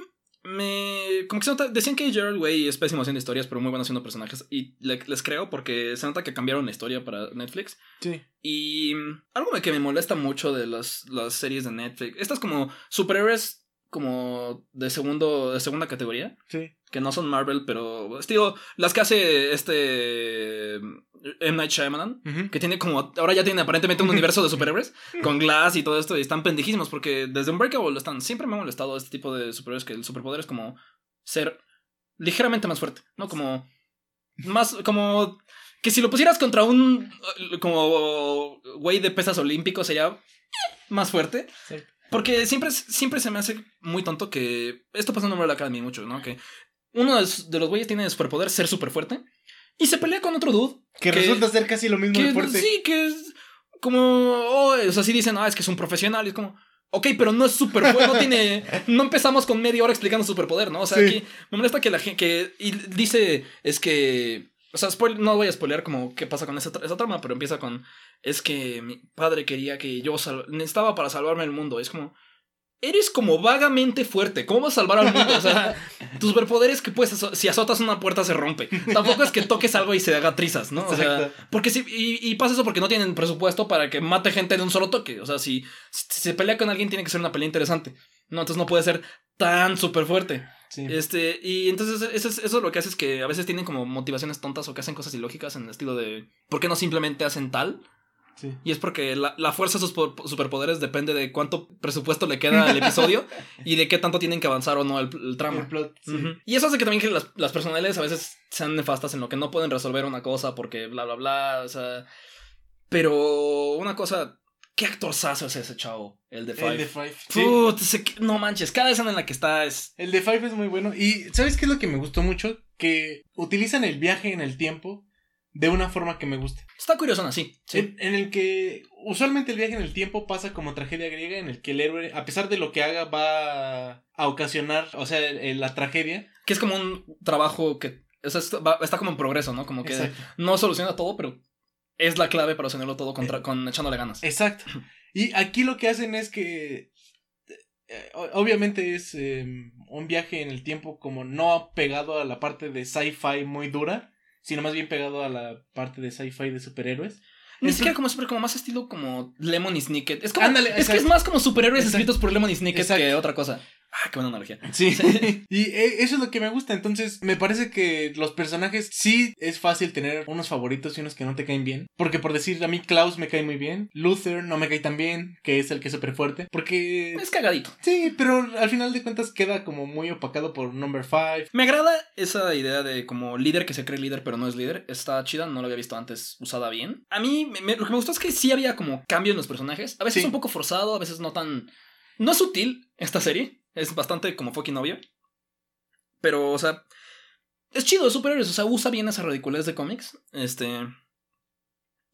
me... Como que se nota, decían que Gerald Way es pésimo haciendo historias, pero muy bueno haciendo personajes. Y le- les creo porque se nota que cambiaron la historia para Netflix. Sí. Y mm, algo que me molesta mucho de las, las series de Netflix, estas como superhéroes como de segundo de segunda categoría, Sí. que no son Marvel, pero digo, las que hace este M Night Shyamalan, que tiene como ahora ya tiene aparentemente un universo de superhéroes con Glass y todo esto y están pendejísimos porque desde Unbreakable están siempre me ha molestado este tipo de superhéroes que el superpoder es como ser ligeramente más fuerte, ¿no? Como más como que si lo pusieras contra un eh, como güey de pesas olímpicos sería más fuerte. Sí. Porque siempre, siempre se me hace muy tonto que esto pasa en Umbrella Academy mucho, ¿no? Que uno de los- de los güeyes tiene de superpoder ser súper fuerte y se pelea con otro dude Que, Que- resulta ser casi lo mismo que de fuerte. sí, que es como, oh, o sea, sí dicen, ah, es que es un profesional, y es como, Ok, pero no es superpoder, no tiene. No empezamos con media hora explicando superpoder, ¿no? O sea, Sí. aquí me molesta que la gente. Que, y dice, es que. O sea, spoil- no voy a spoilear como qué pasa con esa, esa trama, pero empieza con. Es que mi padre quería que yo necesitaba para salvarme el mundo. Es como. Eres como vagamente fuerte. ¿Cómo vas a salvar al mundo? O sea, tus superpoderes que puedes. azo- Si azotas una puerta se rompe. Tampoco es que toques algo y se haga trizas, ¿no? O sea, porque si, y, y pasa eso porque no tienen presupuesto para que mate gente de un solo toque. O sea, si, si se pelea con alguien, tiene que ser una pelea interesante. No, entonces no puede ser tan súper fuerte. Sí. Este, y entonces eso, es- eso lo que hace es que a veces tienen como motivaciones tontas o que hacen cosas ilógicas en el estilo de ¿por qué no simplemente hacen tal? Sí. Y es porque la, la fuerza de sus po- superpoderes depende de cuánto presupuesto le queda al episodio y de qué tanto tienen que avanzar o no el, el trama. El plot, sí. Ujú. Y eso hace que también que las, las personales a veces sean nefastas en lo que no pueden resolver una cosa porque bla, bla, bla. O sea. Pero una cosa. ¿Qué actorzazo es ese chavo? El de Five. El de Five. Put, no manches, cada escena en la que está es. El de Five es muy bueno. Y ¿sabes qué es lo que me gustó mucho? Que utilizan el viaje en el tiempo de una forma que me gusta. Está curioso así. Sí. En, en el que usualmente el viaje en el tiempo pasa como tragedia griega, en el que el héroe, a pesar de lo que haga, va a ocasionar, o sea, la tragedia. Que es como un trabajo que. o sea, está, como en progreso, ¿no? Como que Exacto. no soluciona todo, pero es la clave para solucionarlo todo contra- con echándole ganas. Exacto. Y aquí lo que hacen es que. eh, Obviamente es eh, un viaje en el tiempo como no pegado a la parte de sci-fi muy dura, sino más bien pegado a la parte de sci-fi de superhéroes. Ni siquiera como super, como más estilo como Lemon y Snicket. Es como. Ándale, es que es más como superhéroes Exacto. escritos por Lemon y Snicket Exacto. que otra cosa. Ah, qué buena analogía. Sí. y eh, eso es lo que me gusta. Entonces, me parece que los personajes sí es fácil tener unos favoritos y unos que no te caen bien. Porque por decir, a mí Klaus me cae muy bien. Luther no me cae tan bien, que es el que es súper fuerte. Porque. Es cagadito. Sí, pero al final de cuentas queda como muy opacado por Number 5. Me agrada esa idea de como líder que se cree líder pero no es líder. Está chida, no lo había visto antes usada bien. A mí me- me- lo que me gustó es que sí había como cambio en los personajes. A veces Sí. un poco forzado, a veces no tan... No es sutil esta serie. Es bastante como fucking obvio. Pero, o sea... Es chido, es superhéroes. O sea, usa bien esa ridiculez de cómics. Este...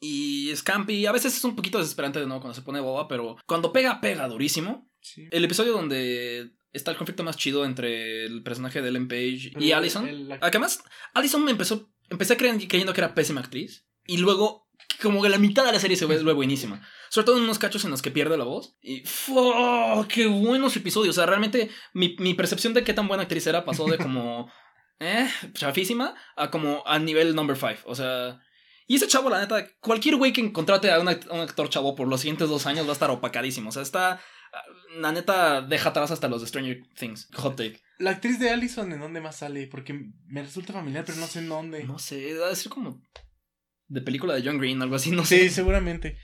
Y es campy. A veces es un poquito desesperante de nuevo cuando se pone boba, pero cuando pega, pega durísimo. Sí. El episodio donde está el conflicto más chido entre el personaje de Ellen Page y El- Allison. el- la- Ah, además, Allison me empezó. Empecé creyendo, creyendo que era pésima actriz. Y luego, como que la mitad de la serie se ve buenísima. Sobre todo en unos cachos en los que pierde la voz. Y. ¡fu! ¡Qué buenos episodios! O sea, realmente mi, mi percepción de qué tan buena actriz era pasó de como. eh, chafísima a como a nivel number 5. O sea. Y ese chavo, la neta, cualquier güey que contrate a un, act- a un actor chavo por los siguientes dos años va a estar opacadísimo. O sea, está. La neta deja atrás hasta los de Stranger Things. Hot take. La actriz de Allison, ¿en dónde más sale? Porque me resulta familiar, pero no sé en dónde. No sé, debe ser como. De película de John Green, algo así, no Sí, sé. seguramente.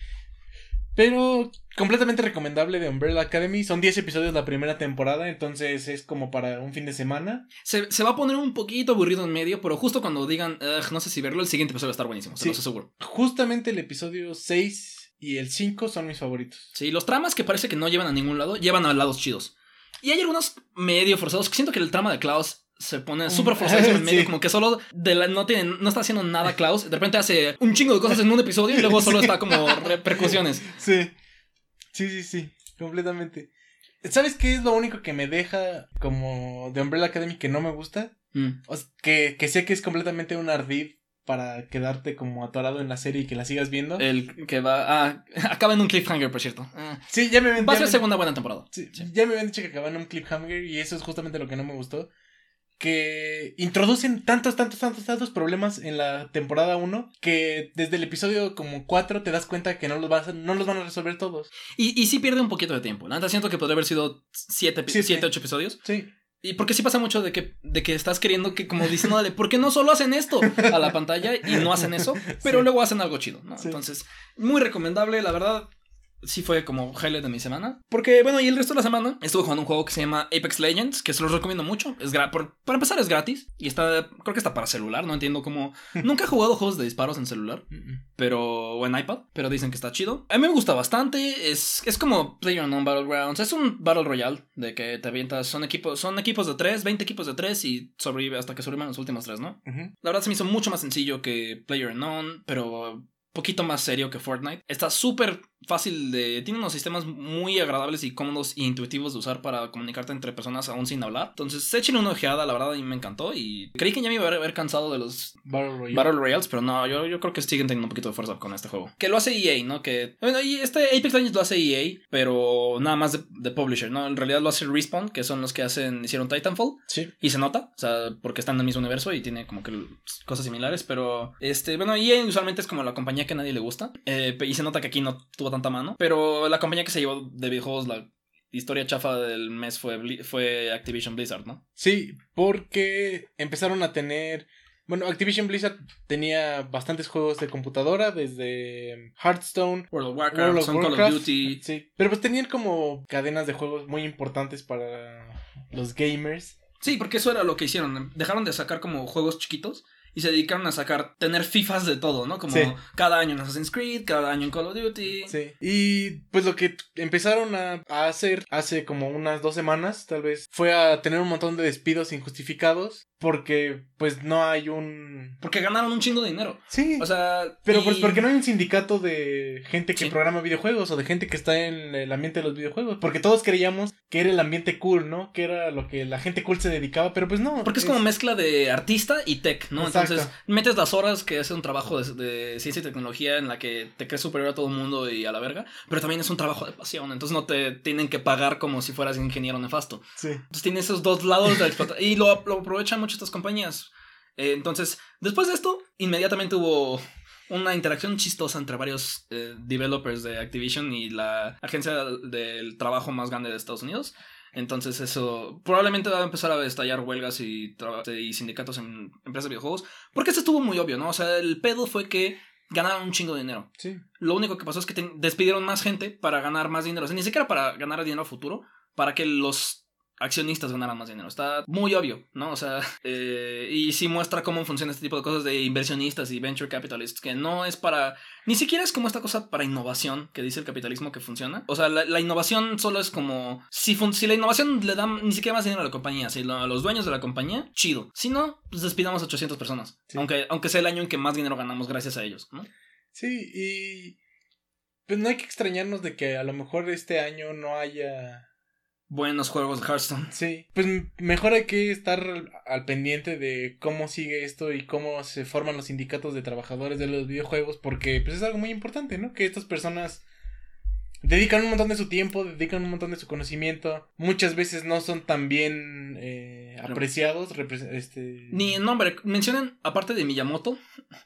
Pero completamente recomendable de Umbrella Academy. Son 10 episodios la primera temporada, entonces es como para un fin de semana. Se, se va a poner un poquito aburrido en medio, pero justo cuando digan, "Ugh, no sé si verlo, el siguiente episodio va a estar buenísimo, se Sí. lo aseguro. Justamente el episodio 6 y el 5 son mis favoritos. Sí, los tramas que parece que no llevan a ningún lado, llevan a lados chidos. Y hay algunos medio forzados, que siento que el trama de Klaus se pone súper forzado en medio, Sí. como que solo de la- no, tiene, no está haciendo nada Klaus, de repente hace un chingo de cosas en un episodio y luego solo está como repercusiones. Sí. Sí, sí, sí. Completamente. ¿Sabes qué es lo único que me deja como de Umbrella Academy que no me gusta? Mm. O sea, que, que sé que es completamente un ardid para quedarte como atorado en la serie y que la sigas viendo. El que va... Ah, acaba en un cliffhanger, por cierto. Ah, sí, ya me, va a ser me- segunda buena temporada. Sí, Sí. Ya me habían dicho que acaban en un cliffhanger y eso es justamente lo que no me gustó. Que introducen tantos, tantos, tantos, tantos problemas en la temporada 1 que desde el episodio como 4 te das cuenta que no los, vas a- no los van a resolver todos. Y, y sí pierde un poquito de tiempo. Neta siento que podría haber sido 7, Sí, sí. 7, 8 episodios. Sí. Y porque sí pasa mucho de que, de que estás queriendo que, como dicen, dale, ¿por qué no solo hacen esto a la pantalla y no hacen eso? Pero Sí. luego hacen algo chido, ¿no? Sí. Entonces, muy recomendable, la verdad. Sí fue como highlight de mi semana. Porque, bueno, y el resto de la semana estuve jugando un juego que se llama Apex Legends, que se los recomiendo mucho. Es por- para empezar es gratis y está, creo que está para celular, no entiendo cómo... Nunca he jugado juegos de disparos en celular pero o en iPad, pero dicen que está chido. A mí me gusta bastante, es, es como PlayerUnknown Battlegrounds, es un Battle Royale de que te avientas, son equipos, son equipos de 3, 20 equipos de 3 y sobrevive hasta que sobrevivan los últimos 3, ¿no? La verdad se me hizo mucho más sencillo que PlayerUnknown, pero poquito más serio que Fortnite. Está súper fácil de... Tiene unos sistemas muy agradables y cómodos e intuitivos de usar para comunicarte entre personas aún sin hablar. Entonces, échenle una ojeada, la verdad, a mí me encantó. Y creí que ya me iba a haber cansado de los Battle Royale. Battle Royales, pero no, yo, yo creo que siguen teniendo un poquito de fuerza con este juego. Que lo hace EA, ¿no? Que... Bueno, y este Apex Legends lo hace EA, pero nada más de, de publisher, ¿no? En realidad lo hace Respawn, que son los que hacen hicieron Titanfall. Sí. Y se nota, o sea, porque están en el mismo universo y tiene como que cosas similares, pero este, bueno, EA usualmente es como la compañía que a nadie le gusta. eh, y se nota que aquí no tuvo tanta mano. Pero la compañía que se llevó de videojuegos, la historia chafa del mes fue, fue Activision Blizzard, ¿no? Sí, porque empezaron a tener. Bueno, Activision Blizzard tenía bastantes juegos de computadora, desde Hearthstone, World of Warcraft, World of son Call of Warcraft. Duty. Sí, pero pues tenían como cadenas de juegos muy importantes para los gamers. Sí, porque eso era lo que hicieron. Dejaron de sacar como juegos chiquitos y se dedicaron a sacar, tener FIFAs de todo, ¿no? Como Sí. cada año en Assassin's Creed, cada año en Call of Duty. Sí. Y pues lo que empezaron a, a hacer hace como unas dos semanas, tal vez, fue a tener un montón de despidos injustificados. Porque pues no hay un... Porque ganaron un chingo de dinero. Sí. O sea. Pero y- pues porque no hay un sindicato de gente que Sí. programa videojuegos o de gente que está en el ambiente de los videojuegos. Porque todos creíamos que era el ambiente cool, ¿no? Que era lo que la gente cool se dedicaba, pero pues no. Porque es como mezcla de artista y tech, ¿no? Exacto. Entonces, metes las horas que hace un trabajo de, de ciencia y tecnología en la que te crees superior a todo el mundo y a la verga, pero también es un trabajo de pasión, entonces no te tienen que pagar como si fueras ingeniero nefasto. Sí. Entonces tiene esos dos lados de explotar y lo, lo aprovechan mucho estas compañías. Eh, entonces, después de esto, inmediatamente hubo una interacción chistosa entre varios eh, developers de Activision y la agencia del trabajo más grande de Estados Unidos. Entonces eso probablemente va a empezar a estallar huelgas y, y sindicatos en empresas de videojuegos. Porque esto estuvo muy obvio, ¿no? O sea, el pedo fue que ganaron un chingo de dinero. Sí. Lo único que pasó es que despidieron más gente para ganar más dinero. O sea, ni siquiera para ganar dinero a futuro, para que los accionistas ganaran más dinero. Está muy obvio, ¿no? O sea, eh, y sí muestra cómo funciona este tipo de cosas de inversionistas y venture capitalists, que no es para... Ni siquiera es como esta cosa para innovación que dice el capitalismo que funciona. O sea, la, la innovación solo es como... Si, fun- si la innovación le da ni siquiera más dinero a la compañía, si lo- a los dueños de la compañía, chido. Si no, pues despidamos a 800 personas. Sí. Aunque, aunque sea el año en que más dinero ganamos gracias a ellos, ¿no? Sí, y. Pues no hay que extrañarnos de que a lo mejor este año no haya. Buenos juegos de Hearthstone. Sí, pues mejor hay que estar al pendiente de cómo sigue esto y cómo se forman los sindicatos de trabajadores de los videojuegos, porque pues es algo muy importante, ¿no? Que estas personas dedican un montón de su tiempo, dedican un montón de su conocimiento, muchas veces no son tan bien eh, apreciados, este... Ni en nombre. Mencionan, aparte de Miyamoto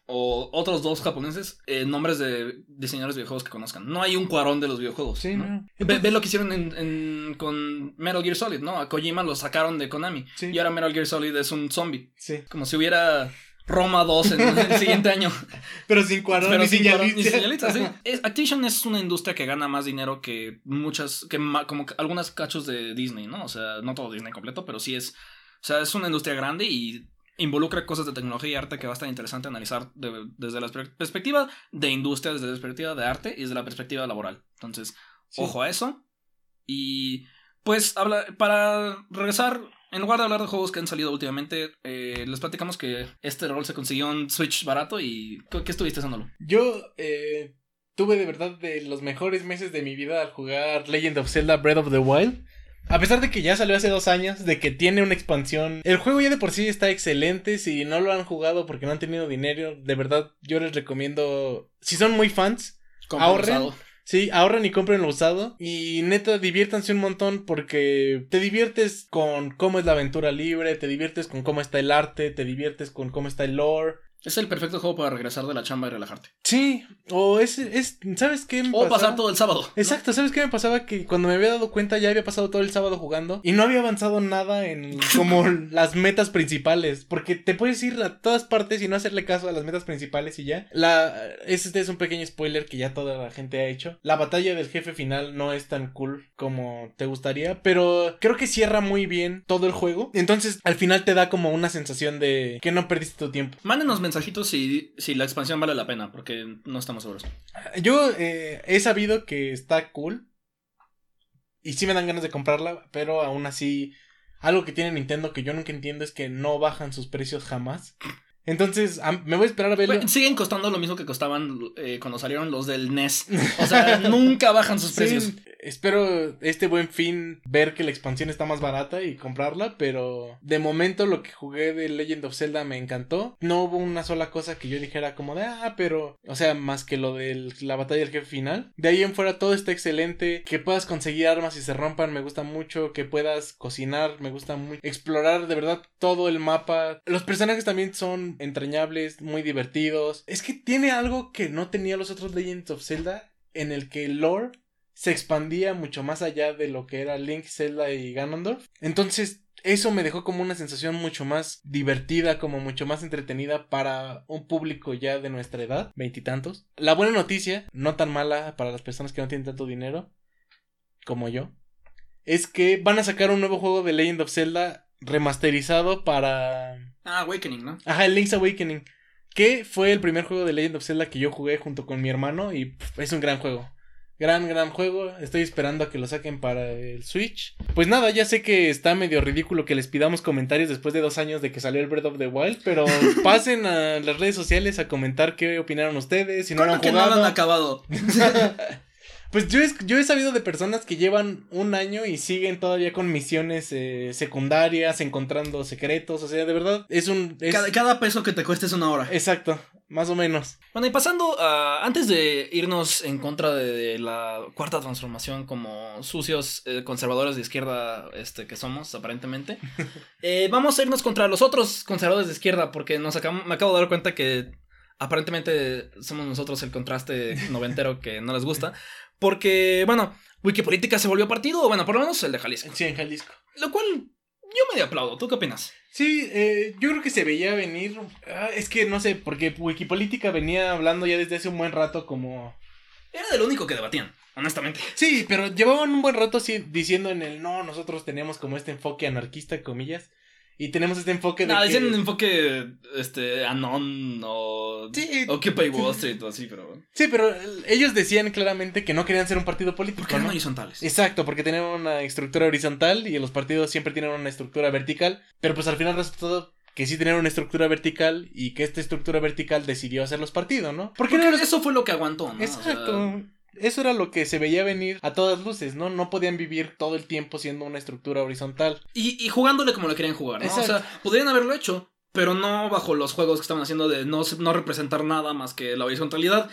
o otros dos japoneses, eh, nombres de diseñadores de videojuegos que conozcan. No hay un cuarón de los videojuegos. Sí, ¿no? no. Ve, Entonces- ve lo que hicieron en, en- con Metal Gear Solid, ¿no? A Kojima lo sacaron de Konami. Sí. Y ahora Metal Gear Solid es un zombie. Sí, Como si hubiera Roma 2 en el siguiente año. pero sin Pero ni sin ni sí. Es- Activision es una industria que gana más dinero que muchas, que ma- como que algunas cachos de Disney, ¿no? O sea, no todo Disney completo, pero sí es, sea, es una industria grande y involucra cosas de tecnología y arte que va a estar interesante analizar de- desde la per- perspectiva de industria, desde la perspectiva de arte y desde la perspectiva laboral. Entonces, Sí. ojo a eso. Y pues habla, para regresar, en lugar de hablar de juegos que han salido últimamente, eh, les platicamos que este rol se consiguió un Switch barato y ¿qué, qué estuviste haciéndolo? Yo eh, tuve de verdad de los mejores meses de mi vida al jugar Legend of Zelda Breath of the Wild. A pesar de que ya salió hace dos años, de que tiene una expansión, el juego ya de por sí está excelente. Si no lo han jugado porque no han tenido dinero, de verdad yo les recomiendo, si son muy fans, Ahorren. usado. Sí, ahorren y compren lo usado. Y neta, diviértanse un montón porque te diviertes con cómo es la aventura libre, te diviertes con cómo está el arte, te diviertes con cómo está el lore. Es el perfecto juego para regresar de la chamba y relajarte. Sí, o es, es ¿sabes qué? me O pasaba? pasar todo el sábado. ¿no? Exacto, ¿sabes qué me pasaba? Que cuando me había dado cuenta ya había pasado todo el sábado jugando y no había avanzado nada en como las metas principales, porque te puedes ir a todas partes y no hacerle caso a las metas principales y ya. La este es un pequeño spoiler que ya toda la gente ha hecho. La batalla del jefe final no es tan cool como te gustaría, pero creo que cierra muy bien todo el juego. Entonces, al final te da como una sensación de que no perdiste tu tiempo. Mándenos mensajitos si, si la expansión vale la pena, porque no estamos seguros. Yo eh, he sabido que está cool. Y sí me dan ganas de comprarla, pero aún así, algo que tiene Nintendo que yo nunca entiendo es que no bajan sus precios jamás. Entonces, me voy a esperar a verlo. Güey, siguen costando lo mismo que costaban eh, cuando salieron los del NES. O sea, nunca bajan sus Sí, precios. espero este buen fin ver que la expansión está más barata y comprarla, pero de momento lo que jugué de Legend of Zelda me encantó. No hubo una sola cosa que yo dijera como de, ah, pero, o sea, más que lo de la batalla del jefe final. De ahí en fuera todo está excelente. Que puedas conseguir armas y se rompan, me gusta mucho. Que puedas cocinar, me gusta mucho. Explorar de verdad todo el mapa. Los personajes también son entrañables, muy divertidos. Es que tiene algo que no tenía los otros Legends of Zelda, en el que el lore se expandía mucho más allá de lo que era Link, Zelda y Ganondorf. Entonces, eso me dejó como una sensación mucho más divertida, como mucho más entretenida para un público ya de nuestra edad, veintitantos. La buena noticia, no tan mala para las personas que no tienen tanto dinero como yo, es que van a sacar un nuevo juego de Legend of Zelda remasterizado para Ah, Awakening, ¿no? Ajá, el Link's Awakening. Que fue el primer juego de Legend of Zelda que yo jugué junto con mi hermano. Y pff, es un gran juego. Gran, gran juego. Estoy esperando a que lo saquen para el Switch. Pues nada, ya sé que está medio ridículo que les pidamos comentarios después de dos años de que salió el Breath of the Wild. Pero pasen a las redes sociales a comentar qué opinaron ustedes. Si no lo han ¿Cuándo que no lo han acabado? Pues yo he, yo he sabido de personas que llevan un año y siguen todavía con misiones eh, secundarias, encontrando secretos. O sea, de verdad, es un. es- Cada, cada peso que te cueste es una hora. Exacto, más o menos. Bueno, y pasando a. Antes de irnos en contra de, de la cuarta transformación como sucios eh, conservadores de izquierda este, que somos, aparentemente, eh, vamos a irnos contra los otros conservadores de izquierda porque nos acabamos- me acabo de dar cuenta que aparentemente somos nosotros el contraste noventero que no les gusta. Porque, bueno, Wikipolítica se volvió partido, o bueno, por lo menos el de Jalisco. Sí, en Jalisco. Lo cual yo medio aplaudo. ¿Tú qué opinas? Sí, eh, yo creo que se veía venir. ah, es que no sé, porque Wikipolítica venía hablando ya desde hace un buen rato como. Era de lo único que debatían, honestamente. Sí, pero llevaban un buen rato así diciendo en el no, nosotros tenemos como este enfoque anarquista, comillas. Y tenemos este enfoque de. No, que- dicen un enfoque este, Anon o Sí. Occupy Wall Street o así, pero. Sí, pero ellos decían claramente que no querían ser un partido político. Porque eran ¿no? horizontales. Exacto, porque tenían una estructura horizontal y los partidos siempre tienen una estructura vertical, pero pues al final resultó que sí tenían una estructura vertical y que esta estructura vertical decidió hacerlos partido, ¿no? Porque Porque no eso fue lo que aguantó, ¿no? O sea, Exacto. Eso era lo que se veía venir a todas luces, ¿no? No podían vivir todo el tiempo siendo una estructura horizontal. y, y jugándole como lo querían jugar, ¿no? O Exacto. sea, podrían haberlo hecho, pero no bajo los juegos que estaban haciendo de no, no representar nada más que la horizontalidad.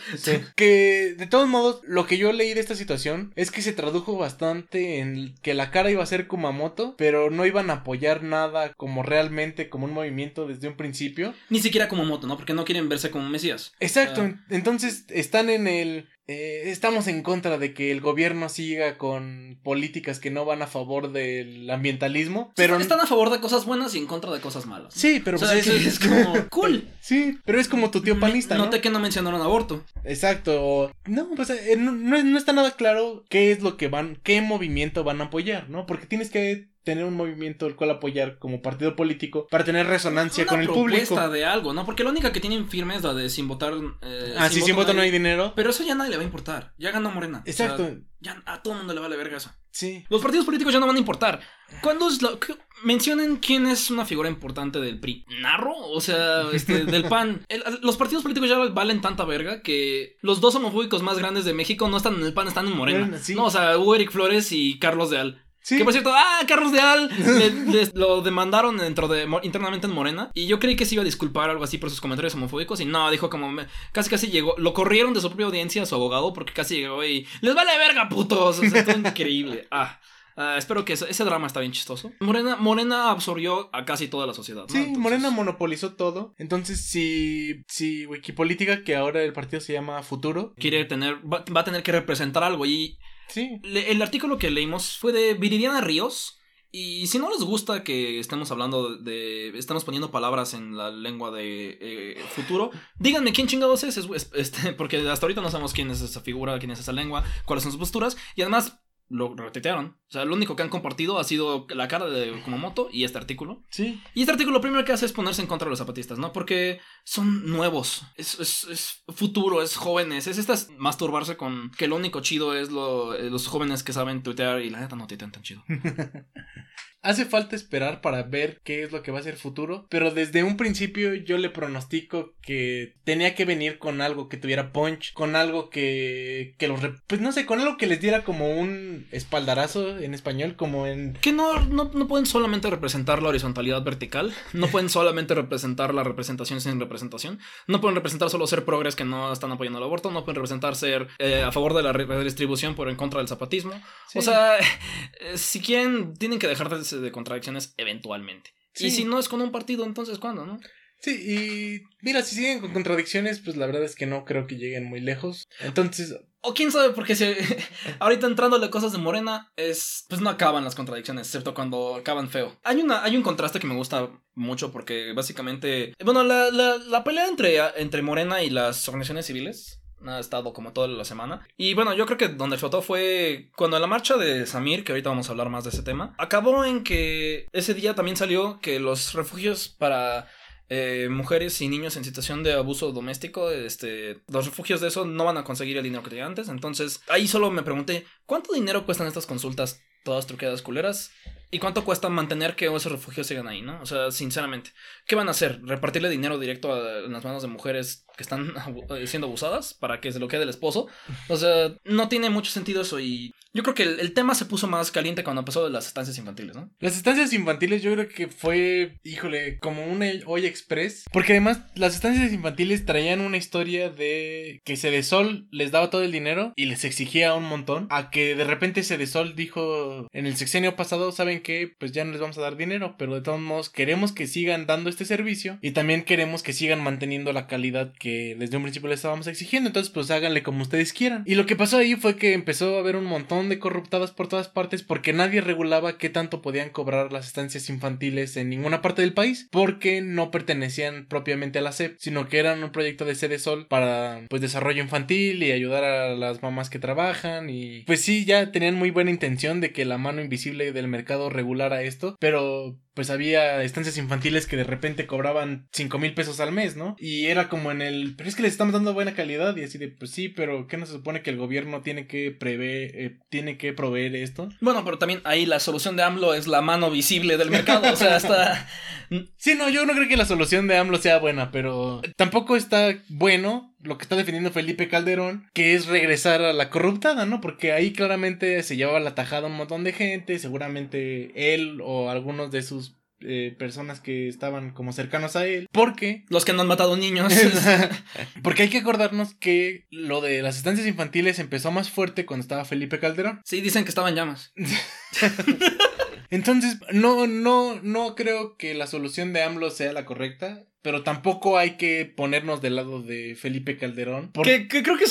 Que de todos modos, lo que yo leí de esta situación es que se tradujo bastante en que la cara iba a ser Kumamoto, pero no iban a apoyar nada como realmente como un movimiento desde un principio. Ni siquiera como moto, ¿no? Porque no quieren verse como un mesías. Exacto, entonces están en el... eh, estamos en contra de que el gobierno siga con políticas que no van a favor del ambientalismo, pero... Están a favor de cosas buenas y en contra de cosas malas. Sí, pero O sea, pues es, es como cool. Sí, pero es como tu tío panista, ¿no? Noté que no mencionaron aborto. Exacto. No, pues eh, no, no- no está nada claro qué es lo que van, qué movimiento van a apoyar, ¿no? Porque tienes que tener un movimiento el cual apoyar como partido político para tener resonancia Una con el público. de algo, ¿no? Porque la única que tienen firme es la de sin votar. eh, Ah, sí, sin voto no hay dinero. Pero eso ya nadie le va a importar. Ya ganó Morena. Exacto. O sea, ya a todo el mundo le vale verga eso. Sí. Los partidos políticos ya no van a importar. ¿Cuándo es lo que- mencionen quién es una figura importante del PRI? ¿Narro? O sea, este, del PAN. El- los partidos políticos ya valen tanta verga que los dos homofóbicos más grandes de México no están en el PAN, están en Morena. Sí. No, o sea, Hugo Eric Flores y Carlos de Al. Sí. Que por cierto, ah, Carlos de Al le- les- lo demandaron dentro de internamente en Morena y yo creí que se iba a disculpar algo así por sus comentarios homofóbicos y no, dijo como me- casi casi llegó, lo corrieron de su propia audiencia a su abogado porque casi llegó y les vale verga putos, o sea, esto increíble. Ah. ah, espero que ese, ese drama está bien chistoso. Morena, Morena absorbió a casi toda la sociedad. ¿no? Sí, Entonces- Morena monopolizó todo. Entonces, si, si Wikipolítica, que ahora el partido se llama Futuro, quiere tener, va, va a tener que representar algo y el artículo que leímos fue de Viridiana Ríos. Y si no les gusta que estemos hablando de. Estamos poniendo palabras en la lengua de eh, futuro, díganme quién chingados es- este, porque hasta ahorita no sabemos quién es esa figura, quién es esa lengua, cuáles son sus posturas. Y además lo retuitearon. O sea, lo único que han compartido ha sido la cara de Kumamoto y este artículo. sí. Y este artículo lo primero que hace es ponerse en contra de los zapatistas, ¿no? Porque son nuevos, es, es, es futuro, es jóvenes, es estas masturbarse con que lo único chido es lo, eh, los jóvenes que saben tuitear y la neta no tuitean tan chido. hace falta esperar para ver qué es lo que va a ser futuro, pero desde un principio yo le pronostico que tenía que venir con algo que tuviera punch, con algo que, que los, pues no sé, con algo que les diera como un espaldarazo en español, como en... Que no, no, no pueden solamente representar la horizontalidad vertical, no pueden solamente representar la representación sin representación, no pueden representar solo ser progres que no están apoyando el aborto, no pueden representar ser eh, a favor de la redistribución por en contra del zapatismo. O sea, eh, si quieren, tienen que dejar de, de contradicciones eventualmente. Y si no es con un partido, entonces ¿cuándo, no? Sí, y mira, si siguen con contradicciones, pues la verdad es que no creo que lleguen muy lejos. Entonces. O quién sabe, porque si ahorita entrándole cosas de Morena, es. Pues no acaban las contradicciones, excepto cuando acaban feo. Hay una, hay un contraste que me gusta mucho porque básicamente. Bueno, la, la, la pelea entre, entre Morena y las organizaciones civiles ha estado como toda la semana. Y bueno, yo creo que donde flotó fue cuando la marcha de Samir, que ahorita vamos a hablar más de ese tema, acabó en que ese día también salió que los refugios para eh, mujeres y niños en situación de abuso doméstico, este, los refugios de eso no van a conseguir el dinero que tenían antes. Entonces, ahí solo me pregunté, ¿cuánto dinero cuestan estas consultas todas truqueadas culeras? ¿Y cuánto cuesta mantener que esos refugios sigan ahí, no? O sea, sinceramente, ¿qué van a hacer? ¿Repartirle dinero directo a, las manos de mujeres que están eh, siendo abusadas para que se lo quede el esposo? O sea, no tiene mucho sentido eso y yo creo que el, tema se puso más caliente cuando empezó de las estancias infantiles, ¿no? Las estancias infantiles yo creo que fue, híjole, como una olla express. Porque además las estancias infantiles traían una historia de que Cedesol les daba todo el dinero y les exigía un montón. A que de repente Cedesol dijo en el sexenio pasado, ¿saben qué? Pues ya no les vamos a dar dinero, pero de todos modos queremos que sigan dando este servicio y también queremos que sigan manteniendo la calidad que desde un principio les estábamos exigiendo. Entonces pues háganle como ustedes quieran. Y lo que pasó ahí fue que empezó a haber un montón de corruptadas por todas partes porque nadie regulaba qué tanto podían cobrar las estancias infantiles en ninguna parte del país porque no pertenecían propiamente a la SEP, sino que eran un proyecto de sede sol para pues desarrollo infantil y ayudar a las mamás que trabajan y pues sí, ya tenían muy buena intención de que la mano invisible del mercado regulara esto, pero pues había estancias infantiles que de repente cobraban cinco mil pesos al mes, ¿no? Y era como en el, pero es que les estamos dando buena calidad y así de, pues sí, pero ¿qué no se supone que el gobierno tiene que prever, eh, tiene que proveer esto? Bueno, pero también ahí la solución de AMLO es la mano visible del mercado, o sea, hasta... sí, no, yo no creo que la solución de AMLO sea buena, pero tampoco está bueno lo que está defendiendo Felipe Calderón, que es regresar a la corruptada, ¿no? Porque ahí claramente se llevaba la tajada un montón de gente, seguramente él o algunos de sus eh, personas que estaban como cercanos a él. Porque. Los que no han matado niños. porque hay que acordarnos que lo de las estancias infantiles empezó más fuerte cuando estaba Felipe Calderón. Sí, dicen que estaban llamas. Entonces, no, no, no creo que la solución de AMLO sea la correcta pero tampoco hay que ponernos del lado de Felipe Calderón. Porque creo que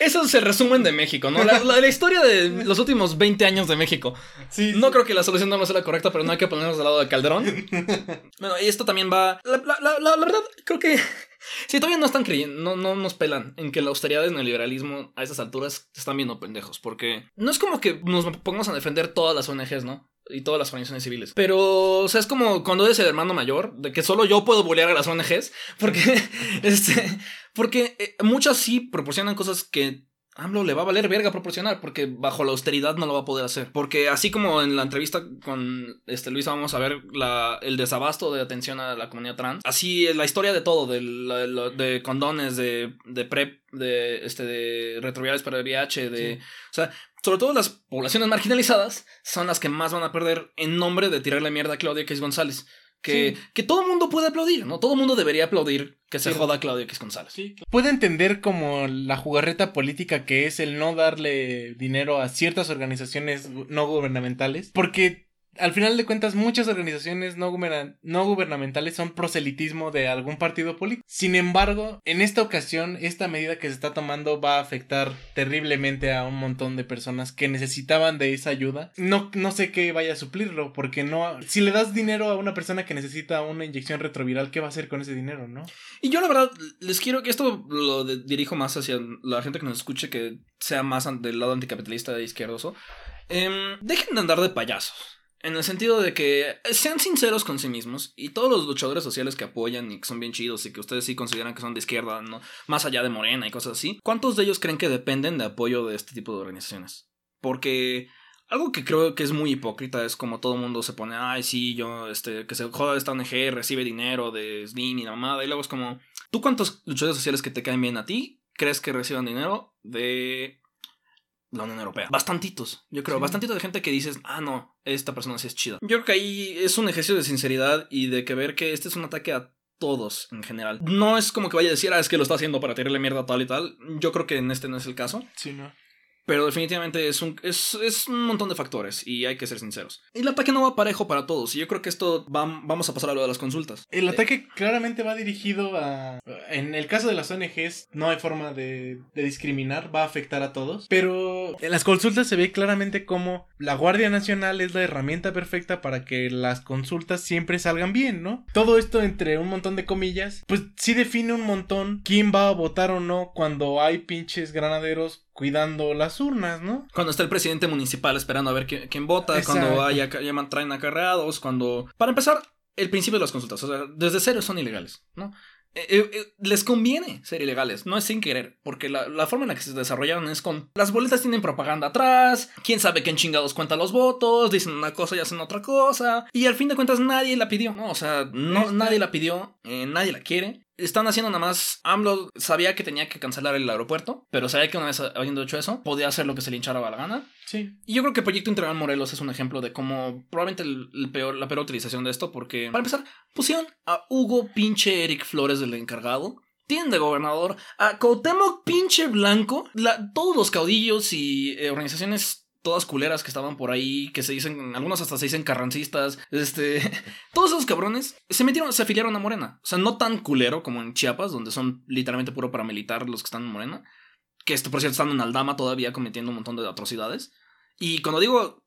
eso, se resumen de México, ¿no? La, historia de los últimos 20 años de México. Sí, no creo que la solución no sea la correcta, pero no hay que ponernos del lado de Calderón. bueno, y esto también va... La, verdad, creo que... Si todavía no están creyendo, no, no nos pelan en que la austeridad en el liberalismo a esas alturas están viendo pendejos, porque no es como que nos pongamos a defender todas las ONGs, ¿no? Y todas las organizaciones civiles. Pero, o sea, es como cuando eres el hermano mayor, de que solo yo puedo bolear a las ONGs, porque, este, porque eh, muchas sí proporcionan cosas que AMLO le va a valer verga proporcionar, porque bajo la austeridad no lo va a poder hacer. Porque así como en la entrevista con este Luis vamos a ver la, el desabasto de atención a la comunidad trans, así es la historia de todo, de, de condones, de, de PrEP, de, este, de retrovirales para el VIH, de... O sea, sobre todo las poblaciones marginalizadas son las que más van a perder en nombre de tirarle mierda a Claudia X González. Que, que todo el mundo puede aplaudir, ¿no? Todo el mundo debería aplaudir que se joda a Claudia X González. Sí, Puede entender como la jugarreta política que es el no darle dinero a ciertas organizaciones no gubernamentales, porque al final de cuentas, muchas organizaciones no, gubernamentales son proselitismo de algún partido político. Sin embargo, en esta ocasión, esta medida que se está tomando va a afectar terriblemente a un montón de personas que necesitaban de esa ayuda. No, no sé qué vaya a suplirlo, porque no. Si le das dinero a una persona que necesita una inyección retroviral, ¿qué va a hacer con ese dinero, no? Y yo, la verdad, les quiero que esto lo dirijo más hacia la gente que nos escuche que sea más del lado anticapitalista e izquierdoso. Em, dejen de andar de payasos. En el sentido de que sean sinceros con sí mismos y todos los luchadores sociales que apoyan y que son bien chidos y que ustedes sí consideran que son de izquierda, ¿no? más allá de Morena y cosas así, ¿cuántos de ellos creen que dependen de apoyo de este tipo de organizaciones? Porque Algo que creo que es muy hipócrita es como todo mundo se pone, ay, sí, yo, este, que se joda esta ONG, recibe dinero de Slim y la mamada. Y luego es como, ¿tú cuántos luchadores sociales que te caen bien a ti crees que reciban dinero de la Unión Europea? Bastantitos, yo creo, Sí. bastantitos de gente que dices, ah, no, esta persona sí es chida. Yo creo que ahí es un ejercicio de sinceridad y de que ver que este es un ataque a todos en general. No es como que vaya a decir, ah, es que lo está haciendo para tirarle mierda a tal y tal. Yo creo que en este no es el caso. Sí, no. Pero definitivamente es un, es, es un montón de factores y hay que ser sinceros. El ataque no va parejo para todos y yo creo que esto va- vamos a pasar a lo de las consultas. El ataque claramente va dirigido a... En el caso de las ONGs no hay forma de, de discriminar, va a afectar a todos. Pero en las consultas se ve claramente como la Guardia Nacional es la herramienta perfecta para que las consultas siempre salgan bien, ¿no? Todo esto entre un montón de comillas, pues sí define un montón quién va a votar o no cuando hay pinches granaderos cuidando las urnas, ¿no? Cuando está el presidente municipal esperando a ver quién, quién vota, Exacto. cuando hay, llaman, traen acarreados, cuando... Para empezar, el principio de las consultas, o sea, desde cero son ilegales, ¿no? Eh, eh, eh, les conviene ser ilegales, no es sin querer, porque la, la forma en la que se desarrollaron es con las boletas tienen propaganda atrás, quién sabe quién chingados cuenta los votos, dicen una cosa y hacen otra cosa, y al fin de cuentas nadie la pidió, ¿no? O sea, no, nadie la pidió, eh, nadie la quiere. Están haciendo nada más. AMLO sabía que tenía que cancelar el aeropuerto, pero sabía que una vez habiendo hecho eso, podía hacer lo que se le hinchara la gana. Sí. Y yo creo que el Proyecto Integral Morelos es un ejemplo de cómo probablemente el, el peor, la peor utilización de esto, porque para empezar, pusieron a Hugo pinche Eric Flores del encargado. Tienen de gobernador a Cuauhtémoc pinche Blanco, la- todos los caudillos y eh, organizaciones todas culeras que estaban por ahí, que se dicen, algunos hasta se dicen carrancistas, este, todos esos cabrones se metieron, se afiliaron a Morena. O sea, no tan culero como en Chiapas, donde son literalmente puro paramilitar los que están en Morena, que esto por cierto están en Aldama todavía cometiendo un montón de atrocidades. Y cuando digo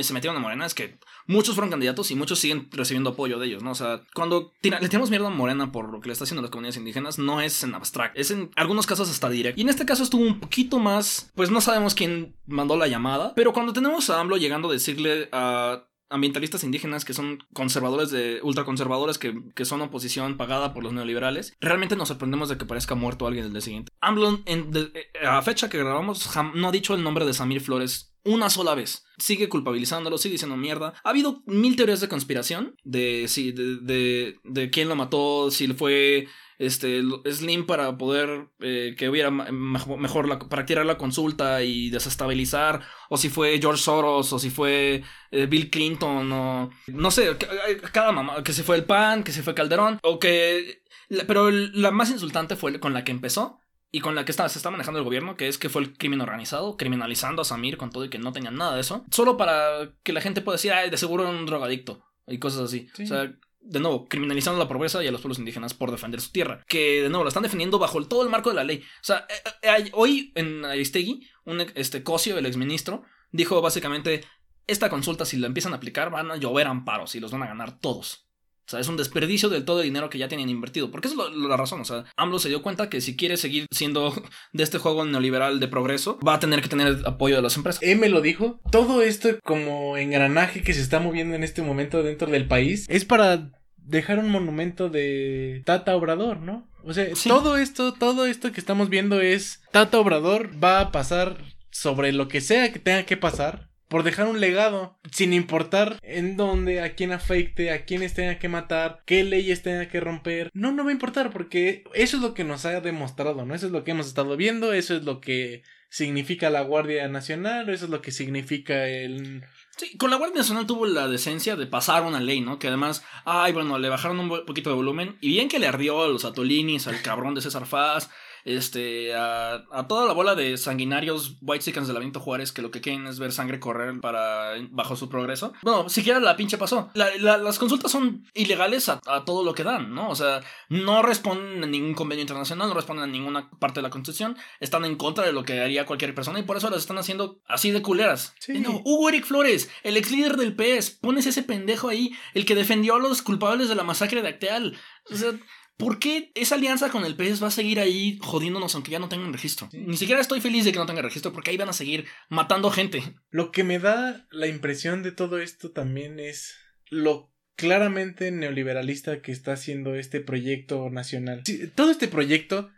se metieron a Morena es que muchos fueron candidatos y muchos siguen recibiendo apoyo de ellos, ¿no? O sea, cuando tira- le tiramos mierda a Morena por lo que le está haciendo a las comunidades indígenas, no es en abstracto, es en algunos casos hasta directo. Y en este caso estuvo un poquito más, pues no sabemos quién mandó la llamada, pero cuando tenemos a AMLO llegando a decirle a ambientalistas indígenas que son conservadores de ultraconservadores que, que son oposición pagada por los neoliberales, realmente nos sorprendemos de que parezca muerto alguien el día siguiente. AMLO, en, de- eh, a fecha que grabamos, no ha dicho el nombre de Samir Flores una sola vez. Sigue culpabilizándolo, sigue diciendo mierda. Ha habido mil teorías de conspiración de si de, de, de quién lo mató, si fue este Slim para poder eh, que hubiera mejor, la, para tirar la consulta y desestabilizar, o si fue George Soros, o si fue eh, Bill Clinton, o no sé, ca- cada mamá, que se fue el PAN, que se fue Calderón, o que... Pero la más insultante fue con la que empezó, y con la que está, se está manejando el gobierno, que es que fue el crimen organizado, criminalizando a Samir con todo y que no tenían nada de eso, solo para que la gente pueda decir, ay, de seguro era un drogadicto, y cosas así. Sí. O sea, de nuevo, criminalizando la pobreza y a los pueblos indígenas por defender su tierra, que de nuevo la están defendiendo bajo el- todo el marco de la ley. O sea, eh, eh, hoy en Aristegui, un este Cosio, el exministro, dijo básicamente, esta consulta si la empiezan a aplicar van a llover amparos y los van a ganar todos. O sea, es un desperdicio del todo el dinero que ya tenían invertido. Porque esa es lo- lo- la razón. O sea, AMLO se dio cuenta que si quiere seguir siendo de este juego neoliberal de progreso, va a tener que tener el apoyo de las empresas. M lo dijo. Todo esto como engranaje que se está moviendo en este momento dentro del país es para dejar un monumento de Tata Obrador, ¿no? O sea, Sí. todo esto, todo esto que estamos viendo es Tata Obrador va a pasar sobre lo que sea que tenga que pasar por dejar un legado, sin importar en dónde, a quién afecte, a quiénes tenga que matar, qué leyes tenga que romper. No, no va a importar porque eso es lo que nos ha demostrado, ¿no? Eso es lo que hemos estado viendo, eso es lo que significa la Guardia Nacional, eso es lo que significa el... Sí, con la Guardia Nacional tuvo la decencia de pasar una ley, ¿no? Que además, ay, bueno, le bajaron un poquito de volumen. Y bien que le ardió a los Atolinis, al cabrón de César Faz, este, a, a toda la bola de sanguinarios white chickens de la Benito Juárez que lo que quieren es ver sangre correr para bajo su progreso. Bueno, siquiera la pinche pasó. La- la- las consultas son ilegales a, a todo lo que dan, ¿no? O sea, no responden a ningún convenio internacional, no responden a ninguna parte de la Constitución, están en contra de lo que haría cualquier persona y por eso las están haciendo así de culeras. Sí. Y no, Hugo Eric Flores, el ex líder del PS, pones ese pendejo ahí, el que defendió a los culpables de la masacre de Acteal. O sea, ¿por qué esa alianza con el PS va a seguir ahí jodiéndonos aunque ya no tengan registro? Sí. Ni siquiera estoy feliz de que no tengan registro porque ahí van a seguir matando gente. Lo que me da la impresión de todo esto también es lo claramente neoliberalista que está haciendo este proyecto nacional. Sí, todo este proyecto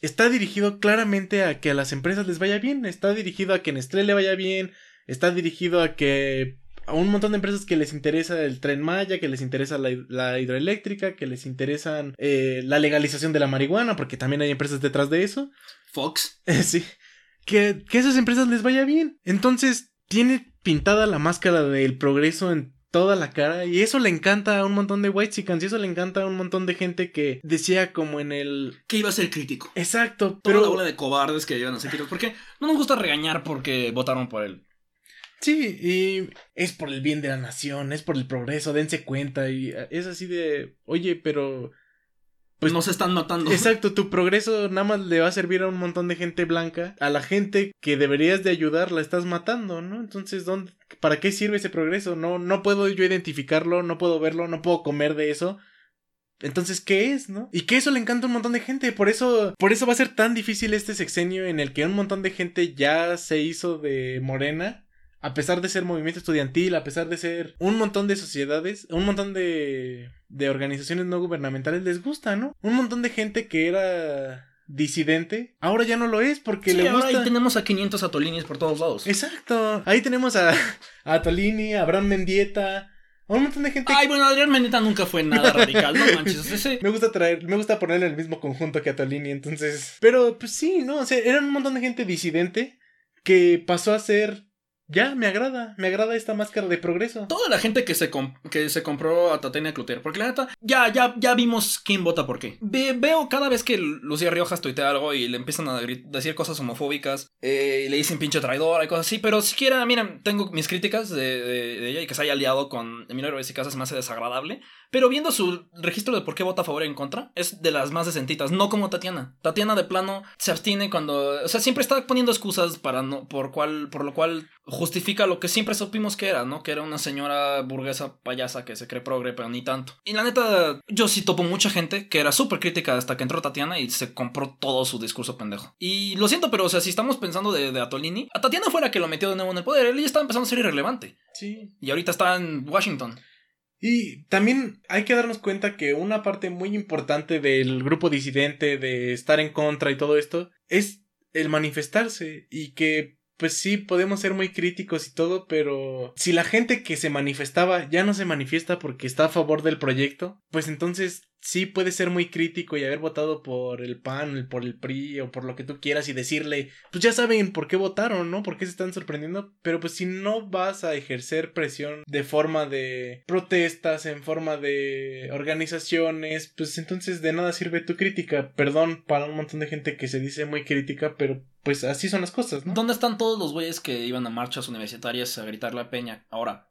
está dirigido claramente a que a las empresas les vaya bien, está dirigido a que Nestlé le vaya bien, está dirigido a que a un montón de empresas que les interesa el tren Maya, que les interesa la, la hidroeléctrica, que les interesan eh, la legalización de la marihuana, porque también hay empresas detrás de eso. Fox. sí. Que, que a esas empresas les vaya bien. Entonces, tiene pintada la máscara del progreso en toda la cara y eso le encanta a un montón de white y eso le encanta a un montón de gente que decía como en el que iba a ser crítico. Exacto, pero Toda la bola de cobardes que iban a ser críticos porque no nos gusta regañar porque votaron por él. Sí, y es por el bien de la nación, es por el progreso, dense cuenta y es así de, oye, pero pues no se están matando. Exacto, tu progreso nada más le va a servir a un montón de gente blanca. A la gente que deberías de ayudar la estás matando, ¿no? Entonces, ¿dónde, ¿para qué sirve ese progreso? No, no puedo yo identificarlo, no puedo verlo, no puedo comer de eso. Entonces, ¿qué es, no? Y que eso le encanta a un montón de gente. Por eso, por eso va a ser tan difícil este sexenio en el que un montón de gente ya se hizo de morena a pesar de ser movimiento estudiantil, a pesar de ser un montón de sociedades, un montón de, de organizaciones no gubernamentales, les gusta, ¿no? Un montón de gente que era disidente, ahora ya no lo es porque le gusta. Ahora ahí tenemos a 500 Atolinis por todos lados. Exacto. Ahí tenemos a, a Atolini, a Abraham Mendieta, a un montón de gente. Ay, bueno, Adrián Mendieta nunca fue nada radical, no manches. Me gusta traer, me gusta ponerle el mismo conjunto que a Atolini, entonces. Pero pues sí, ¿no? O sea, eran un montón de gente disidente que pasó a ser ya, me agrada, me agrada esta máscara de progreso. Toda la gente que se, que se compró a Tatiana Cloutier, porque la neta, ya, ya, ya vimos quién vota por qué. veo cada vez que Lucía Riojas tuitea algo y le empiezan a decir cosas homofóbicas, eh, y le dicen pinche traidora y cosas así, pero siquiera, miren, tengo mis críticas de, ella y que se haya aliado con Emilio Reyes y Casas me hace desagradable. Pero viendo su registro de por qué vota a favor y en contra, es de las más decentitas, no como Tatiana. Tatiana de plano se abstiene cuando, o sea, siempre está poniendo excusas para no, por cual, por lo cual justifica lo que siempre supimos que era, ¿no? Que era una señora burguesa payasa que se cree progre, pero ni tanto. Y la neta, yo sí topo mucha gente que era súper crítica hasta que entró Tatiana y se compró todo su discurso pendejo. Y lo siento, pero o sea, si estamos pensando de, de Atolini, a Tatiana fue la que lo metió de nuevo en el poder, él ya estaba empezando a ser irrelevante. Sí. Y ahorita está en Washington. Y también hay que darnos cuenta que una parte muy importante del grupo disidente, de estar en contra y todo esto, es el manifestarse y que pues sí, podemos ser muy críticos y todo, pero si la gente que se manifestaba ya no se manifiesta porque está a favor del proyecto, pues entonces sí puede ser muy crítico y haber votado por el PAN, por el PRI o por lo que tú quieras y decirle, pues ya saben por qué votaron, ¿no? ¿Por qué se están sorprendiendo? Pero pues si no vas a ejercer presión de forma de protestas, en forma de organizaciones, pues entonces de nada sirve tu crítica. Perdón para un montón de gente que se dice muy crítica, pero pues así son las cosas, ¿no? ¿Dónde están todos los güeyes que iban a marchas universitarias a gritar la peña ahora?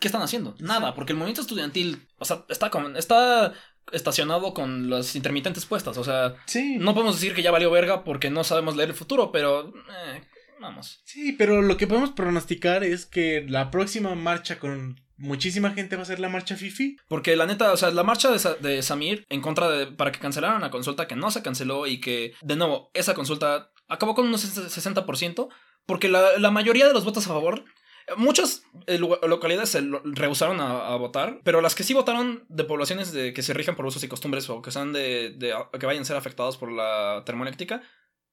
¿Qué están haciendo? Nada, porque el movimiento estudiantil, o sea, está, como, está estacionado con las intermitentes puestas, o sea, sí. no podemos decir que ya valió verga porque no sabemos leer el futuro, pero... Eh, vamos. Sí, pero lo que podemos pronosticar es que la próxima marcha con muchísima gente va a ser la marcha Fifi. Porque la neta, o sea, la marcha de, de, Samir en contra de. para que cancelaran la consulta que no se canceló y que, de nuevo, esa consulta acabó con un 60%, porque la, la mayoría de los votos a favor Muchas eh, localidades se rehusaron a, votar, pero las que sí votaron de poblaciones de, que se rijan por usos y costumbres o que sean de, que vayan a ser afectados por la termoeléctrica,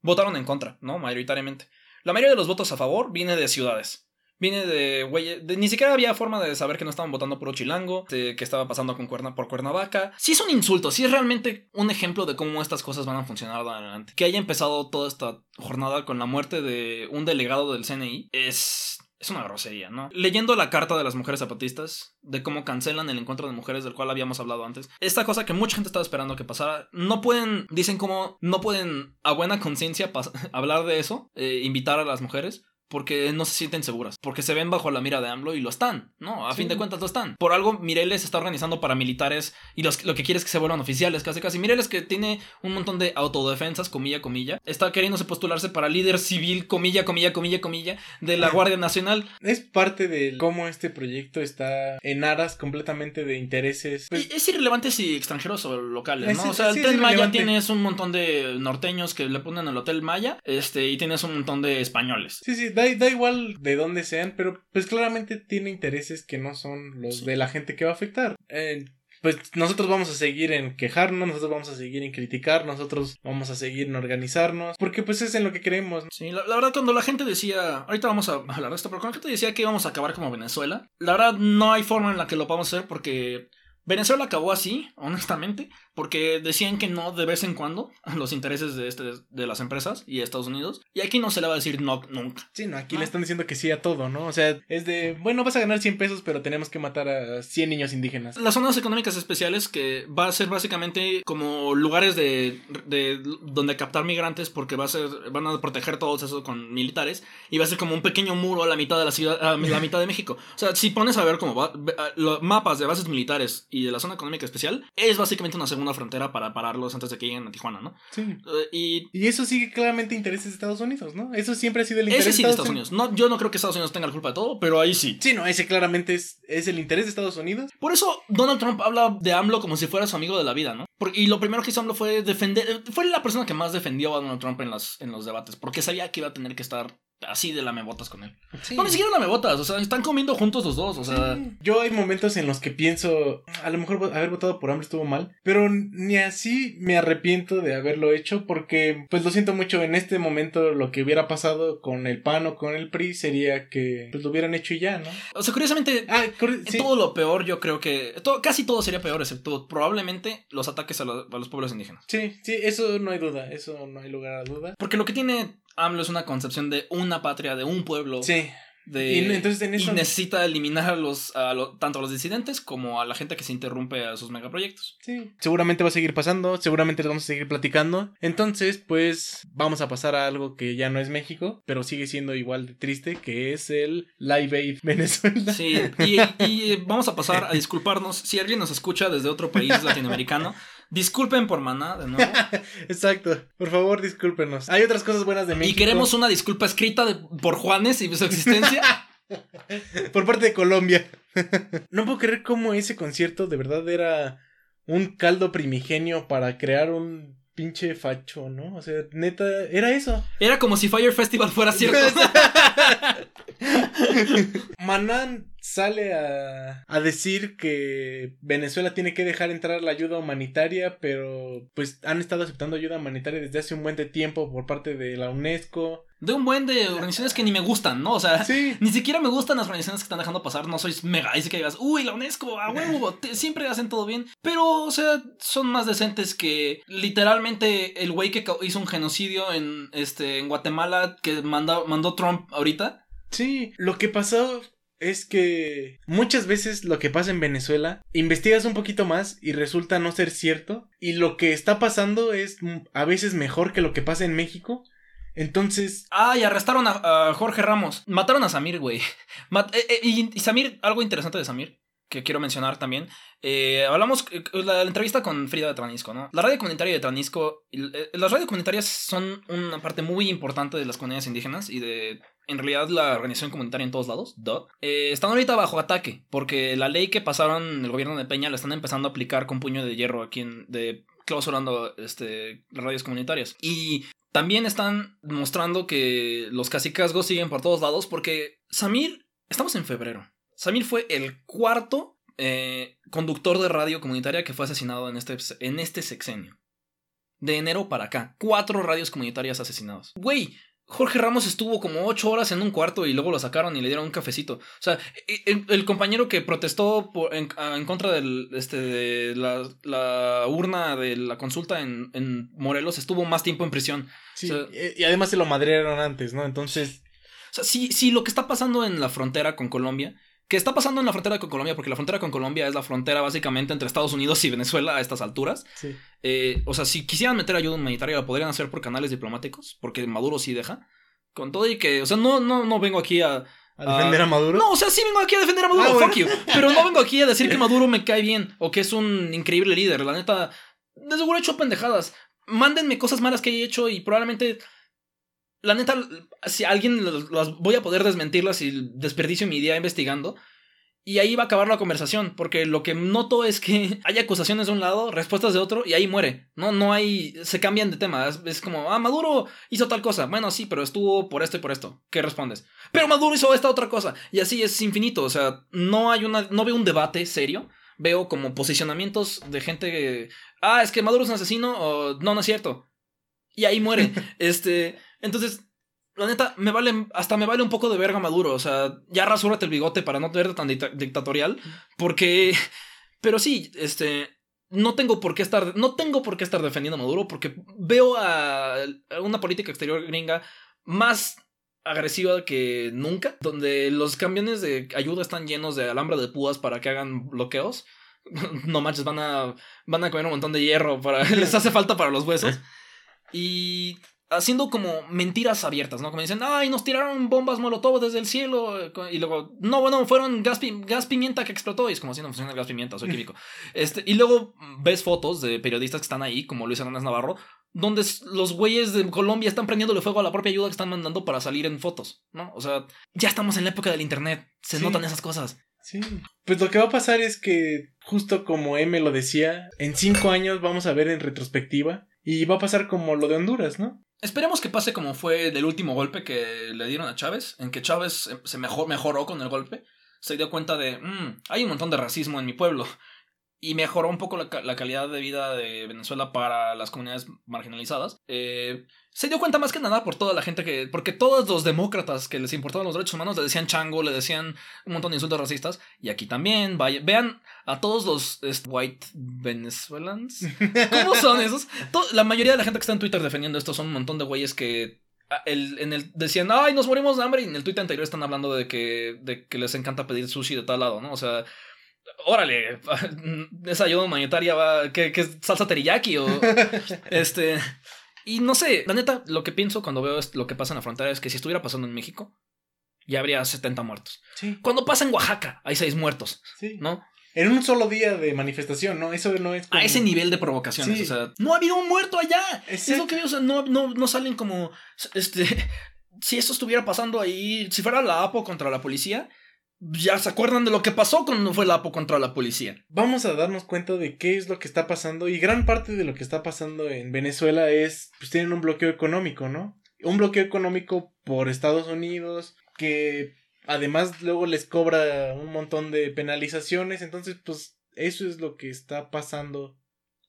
votaron en contra, ¿no? Mayoritariamente. La mayoría de los votos a favor viene de ciudades. Viene de güey, ni siquiera había forma de saber que no estaban votando por Ochilango, que estaba pasando con Cuerna, por Cuernavaca. Sí es un insulto, sí es realmente un ejemplo de cómo estas cosas van a funcionar adelante. Que haya empezado toda esta jornada con la muerte de un delegado del CNI es es una grosería, ¿no? Leyendo la carta de las mujeres zapatistas, de cómo cancelan el encuentro de mujeres del cual habíamos hablado antes, esta cosa que mucha gente estaba esperando que pasara, no pueden, dicen como, no pueden a buena conciencia hablar de eso, eh, invitar a las mujeres, porque no se sienten seguras, porque se ven bajo la mira de AMLO y lo están, ¿no? A fin de cuentas lo están. Por algo Mireles está organizando paramilitares y los, lo que quiere es que se vuelvan oficiales, casi casi. Mireles que tiene un montón de autodefensas, comilla, comilla, está queriéndose postularse para líder civil, comilla, comilla, comilla, comilla, de la Guardia Nacional. Es parte de cómo este proyecto está en aras completamente de intereses. Pues es irrelevante si extranjeros o locales, ¿no? o sea, el Tren Maya tienes un montón de norteños que le ponen el Hotel Maya, este, y tienes un montón de españoles. Sí, sí, da, igual de dónde sean, pero pues claramente tiene intereses que no son los de la gente que va a afectar. Eh, pues nosotros vamos a seguir en quejarnos, nosotros vamos a seguir en criticar, nosotros vamos a seguir en organizarnos, porque pues es en lo que queremos. Sí, la, la verdad cuando la gente decía, ahorita vamos a hablar de esto, pero cuando la gente decía que íbamos a acabar como Venezuela, la verdad no hay forma en la que lo podamos hacer porque Venezuela acabó así, honestamente, porque decían que no de vez en cuando a los intereses de, este, de las empresas y de Estados Unidos. Y aquí no se le va a decir no nunca. Sí, no, aquí Ah. le están diciendo que sí a todo, ¿no? O sea, es de, bueno, vas a ganar 100 pesos, pero tenemos que matar a 100 niños indígenas. Las zonas económicas especiales que va a ser básicamente como lugares de, de donde captar migrantes porque va a ser van a proteger todos eso con militares y va a ser como un pequeño muro a la mitad de la ciudad a la mitad de México. O sea, si pones a ver como va- los mapas de bases militares y de la zona económica especial es básicamente una segunda frontera para pararlos antes de que lleguen a Tijuana, ¿no? Sí. Eh, y Y eso sigue claramente intereses de Estados Unidos, ¿no? Eso siempre ha sido el interés ese sí de Estados Unidos. No, yo no creo que Estados Unidos tenga la culpa de todo, pero ahí sí. Sí, no, ese claramente es, es el interés de Estados Unidos. Por eso Donald Trump habla de AMLO como si fuera su amigo de la vida, ¿no? Porque- y lo primero que hizo AMLO fue defender, fue la persona que más defendió a Donald Trump en, las, en los debates, porque sabía que iba a tener que estar así de lamebotas con él. Sí. No, ni siquiera lamebotas, o sea, están comiendo juntos los dos, o sea... Sí. Yo hay momentos en los que pienso, a lo mejor haber votado por AMLO estuvo mal, pero ni así me arrepiento de haberlo hecho porque pues lo siento mucho en este momento lo que hubiera pasado con el PAN o con el PRI sería que pues lo hubieran hecho y ya, ¿no? O sea, curiosamente, Ah, corre- en sí. todo lo peor yo creo que... todo- casi todo sería peor, excepto probablemente los ataques a, los- a los pueblos indígenas. Sí, sí, eso no hay duda, eso no hay lugar a duda. Porque lo que tiene AMLO es una concepción de una patria, de un pueblo. Sí, De, Y entonces en eso- y necesita eliminar a los, a lo- tanto a los disidentes como a la gente que se interrumpe a sus megaproyectos. sí. Seguramente va a seguir pasando, seguramente les vamos a seguir platicando. Entonces, pues vamos a pasar a algo que ya no es México, pero sigue siendo igual de triste, que es el Live Aid Venezuela. Sí, y, y vamos a pasar a disculparnos. Si alguien nos escucha desde otro país latinoamericano, disculpen por maná de nuevo. Exacto. Por favor, discúlpenos. Hay otras cosas buenas de México. Y queremos una disculpa escrita de- por Juanes y su existencia. Por parte de Colombia. no puedo creer cómo ese concierto de verdad era un caldo primigenio para crear un pinche facho, ¿no? O sea, neta, era eso. Era como si Fire Festival fuera cierto. Manan sale a, a decir que Venezuela tiene que dejar entrar la ayuda humanitaria, pero pues han estado aceptando ayuda humanitaria desde hace un buen de tiempo por parte de la UNESCO. De un buen de organizaciones que ni me gustan, ¿no? O sea, Sí. ni siquiera me gustan las organizaciones que están dejando pasar. No soy mega. Dice que digas, uy, la UNESCO, a huevo, te- siempre hacen todo bien. Pero, o sea, son más decentes que literalmente el güey que hizo un genocidio en, este, en Guatemala que manda- mandó Trump ahorita. Sí, lo que pasó es que muchas veces lo que pasa en Venezuela, investigas un poquito más y resulta no ser cierto, y lo que está pasando es a veces mejor que lo que pasa en México. Entonces, Ah, y arrestaron a, Jorge Ramos. Mataron a Samir, güey. Eh, eh, y, Samir, algo interesante de Samir, que quiero mencionar también. Eh, hablamos eh, la, entrevista con Frida de Tranisco, ¿no? La radio comunitaria de Tranisco. las radios comunitarias son una parte muy importante de las comunidades indígenas y de. En realidad, la organización comunitaria en todos lados, duh, eh, están ahorita bajo ataque, porque la ley que pasaron el gobierno de Peña la están empezando a aplicar con puño de hierro aquí en, de clausurando este, las radios comunitarias. Y también están mostrando que los cacicazgos siguen por todos lados porque Samir, estamos en febrero. Samir fue el cuarto eh, conductor de radio comunitaria que fue asesinado en este, en este sexenio. De enero para acá. Cuatro radios comunitarias asesinados. Güey, Jorge Ramos estuvo como ocho horas en un cuarto y luego lo sacaron y le dieron un cafecito. O sea, el, el compañero que protestó por- en, en contra del, este, de la, la urna de la consulta en, en Morelos estuvo más tiempo en prisión. sí, O sea- eh, y además se lo madrearon antes, ¿no? Entonces, O sea, si, si lo que está pasando en la frontera con Colombia, que está pasando en la frontera con Colombia, porque la frontera con Colombia es la frontera básicamente entre Estados Unidos y Venezuela a estas alturas. sí. eh, o sea, si quisieran meter ayuda humanitaria, la podrían hacer por canales diplomáticos, porque Maduro sí deja. Con todo y que, o sea, no, no, no vengo aquí a. ¿A defender a Maduro? No, o sea, sí vengo aquí a defender a Maduro, Ah, bueno. fuck you. Pero no vengo aquí a decir que Maduro me cae bien o que es un increíble líder. La neta, de seguro he hecho pendejadas. Mándenme cosas malas que he hecho y probablemente. La neta, si alguien las- las voy a poder desmentirlas y desperdicio mi día investigando. Y ahí va a acabar la conversación, porque lo que noto es que hay acusaciones de un lado, respuestas de otro, y ahí muere. No, no hay. Se cambian de tema. Es, es como, ah, Maduro hizo tal cosa. Bueno, sí, pero estuvo por esto y por esto. ¿Qué respondes? Pero Maduro hizo esta otra cosa. Y así es infinito. O sea, no hay una. No veo un debate serio. veo como posicionamientos de gente que, ah, es que Maduro es un asesino o no, no es cierto. Y ahí muere. este, entonces, la neta, me vale, hasta me vale un poco de verga Maduro. O sea, ya rasúrate el bigote para no verte tan dictatorial. Porque, pero sí, este, no tengo por qué estar, no tengo por qué estar defendiendo a Maduro porque veo a una política exterior gringa más agresiva que nunca, donde los camiones de ayuda están llenos de alambre de púas para que hagan bloqueos. No manches, van a, van a comer un montón de hierro para, les hace falta para los huesos. Y haciendo como mentiras abiertas, ¿no? Como dicen, ay, nos tiraron bombas molotov desde el cielo. Y luego, no, bueno, fueron gas, gas pimienta que explotó. Y es como si no funciona el gas pimienta, soy químico. Este, y luego ves fotos de periodistas que están ahí, como Luis Hernández Navarro, donde los güeyes de Colombia están prendiéndole fuego a la propia ayuda que están mandando para salir en fotos, ¿no? O sea, ya estamos en la época del internet, se notan esas cosas. Sí. Pues lo que va a pasar es que, justo como M lo decía, en cinco años vamos a ver en retrospectiva y va a pasar como lo de Honduras, ¿no? Esperemos que pase como fue del último golpe que le dieron a Chávez, en que Chávez se mejoró con el golpe, se dio cuenta de, mm, hay un montón de racismo en mi pueblo, y mejoró un poco la, calidad de vida de Venezuela para las comunidades marginalizadas. Eh, se dio cuenta más que nada por toda la gente que. Porque todos los demócratas que les importaban los derechos humanos le decían chango, le decían un montón de insultos racistas. Y aquí también, vean a todos los white Venezuelans. ¿Cómo son esos? la mayoría de la gente que está en Twitter defendiendo esto son un montón de güeyes que ah, en el decían, ay, nos morimos de hambre, y en el tweet anterior están hablando de que, de que les encanta pedir sushi de tal lado, ¿no? O sea, órale, esa ayuda humanitaria va, que, es salsa teriyaki o este... Y no sé, la neta, lo que pienso cuando veo lo que pasa en la frontera es que si estuviera pasando en México, ya habría 70 muertos. Sí. Cuando pasa en Oaxaca, hay 6 muertos. Sí. ¿No? En un solo día de manifestación, ¿no? Eso no es. A ese nivel de provocaciones. O sea, no ha habido un muerto allá. Es lo que veo. O sea, no, no, no salen como. Este. Si esto estuviera pasando ahí. Si fuera la APO contra la policía ya se acuerdan de lo que pasó cuando fue la APO contra la policía. Vamos a darnos cuenta de qué es lo que está pasando y gran parte de lo que está pasando en Venezuela es, pues tienen un bloqueo económico, ¿no? Un bloqueo económico por Estados Unidos que además luego les cobra un montón de penalizaciones, entonces pues eso es lo que está pasando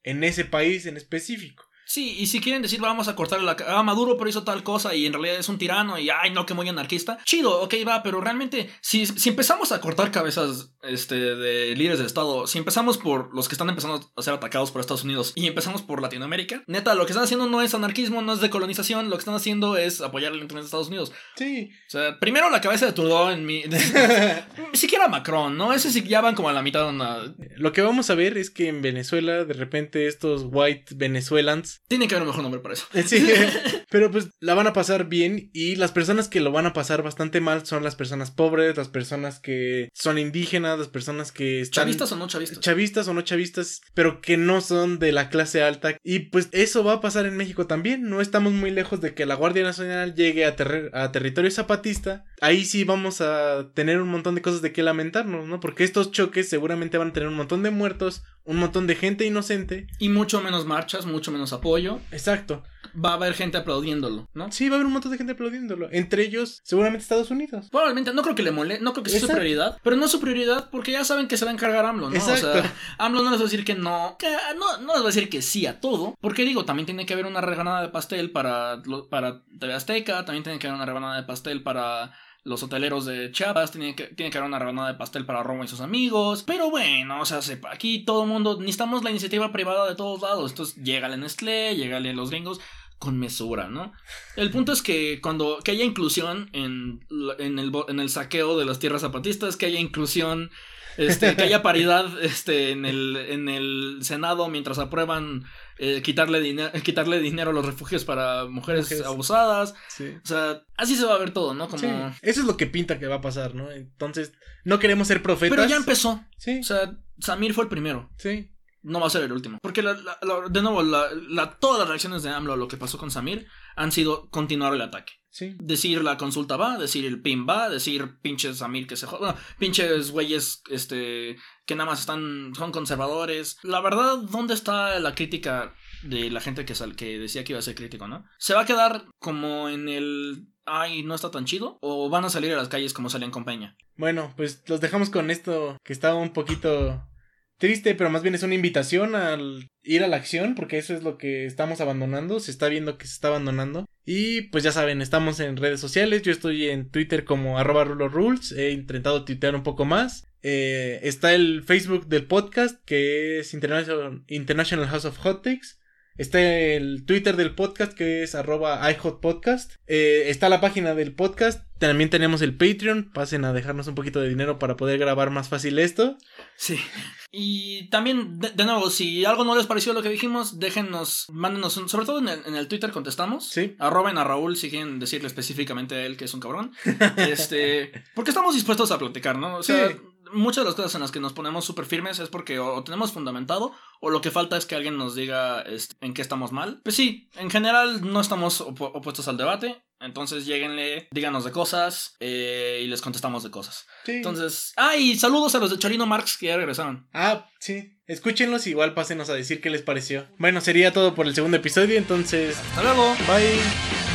en ese país en específico. Sí, y si quieren decir vamos a cortarle la ah, Maduro pero hizo tal cosa y en realidad es un tirano y ay no que muy anarquista, chido, ok va, pero realmente si, si empezamos a cortar cabezas este, de líderes del Estado, si empezamos por los que están empezando a ser atacados por Estados Unidos y empezamos por Latinoamérica, neta, lo que están haciendo no es anarquismo, no es decolonización, lo que están haciendo es apoyar el internet de Estados Unidos. Sí. O sea, primero la cabeza de Trudeau en mi... siquiera Macron, ¿no? Ese sí ya van como a la mitad de una... Lo que vamos a ver es que en Venezuela de repente estos white venezuelans tiene que haber un mejor nombre para eso. Eh, sí, pero pues la van a pasar bien y las personas que lo van a pasar bastante mal son las personas pobres, las personas que son indígenas, las personas que están... Chavistas o no chavistas. Chavistas o no chavistas, pero que no son de la clase alta. Y pues eso va a pasar en México también. No estamos muy lejos de que la Guardia Nacional llegue a, a territorio zapatista. Ahí sí vamos a tener un montón de cosas de qué lamentarnos, ¿no? Porque estos choques seguramente van a tener un montón de muertos, un montón de gente inocente. Y mucho menos marchas, mucho menos apoyo. Exacto. Va a haber gente aplaudiéndolo, ¿no? Sí, va a haber un montón de gente aplaudiéndolo. Entre ellos, seguramente Estados Unidos. Probablemente, no creo que le mole, no creo que sea su prioridad. Pero no es su prioridad porque ya saben que se va a encargar AMLO, ¿no? Exacto. O sea, AMLO no les va a decir que no. Que no, no les va a decir que sí a todo. Porque digo, también tiene que haber una reganada de pastel para, para TV Azteca. También tiene que haber una reganada de pastel para los hoteleros de Chiapas, tienen que, tiene que haber una rebanada de pastel para Romo y sus amigos. Pero bueno, o sea, aquí todo el mundo, necesitamos la iniciativa privada de todos lados. Entonces, llégale Nestlé, llégale los gringos con mesura, ¿no? El punto es que cuando que haya inclusión en, en, el, en el saqueo de las tierras zapatistas, que haya inclusión, este, que haya paridad este, en, el, en el Senado mientras aprueban eh, quitarle, quitarle dinero a los refugios para mujeres, abusadas. O sea, así se va a ver todo, ¿no? Como... Eso es lo que pinta que va a pasar, ¿no? Entonces, no queremos ser profetas. Pero ya empezó. Sí. O sea, Samir fue el primero. Sí. No va a ser el último. Porque, de nuevo, todas las reacciones de AMLO a lo que pasó con Samir han sido continuar el ataque. Decir la consulta va, decir el PIN va, decir pinches Samir que se jodan, pinches güeyes este, que nada más están, son conservadores. La verdad, ¿dónde está la crítica de la gente que, sal, que decía que iba a ser crítico, no? ¿Se va a quedar como en el ay, no está tan chido? ¿O van a salir a las calles como salían con Peña? Bueno, pues los dejamos con esto que estaba un poquito triste, pero más bien es una invitación al ir a la acción, porque eso es lo que estamos abandonando, se está viendo que se está abandonando. Y pues ya saben, estamos en redes sociales, yo estoy en Twitter como arroba rules, he intentado tuitear un poco más. Eh, está el Facebook del podcast, que es International, International House of Hot Takes. Está el Twitter del podcast que es arroba iHotPodcast. Eh, está la página del podcast. También tenemos el Patreon. Pasen a dejarnos un poquito de dinero para poder grabar más fácil esto. Sí. Y también, de, nuevo, si algo no les pareció lo que dijimos, déjennos, mándenos, un, sobre todo en el, en el, Twitter contestamos. Sí. Arroben a Raúl si quieren decirle específicamente a él que es un cabrón. este, porque estamos dispuestos a platicar, ¿no? O sea, sí muchas de las cosas en las que nos ponemos súper firmes es porque o, tenemos fundamentado o lo que falta es que alguien nos diga este, en qué estamos mal. Pues sí, en general no estamos opuestos al debate. Entonces lleguenle, díganos de cosas eh, y les contestamos de cosas. Entonces, ah, y saludos a los de Chorino Marx que ya regresaron. Ah, sí. Escúchenlos, igual pásenos a decir qué les pareció. Bueno, sería todo por el segundo episodio, entonces... Hasta luego. Bye.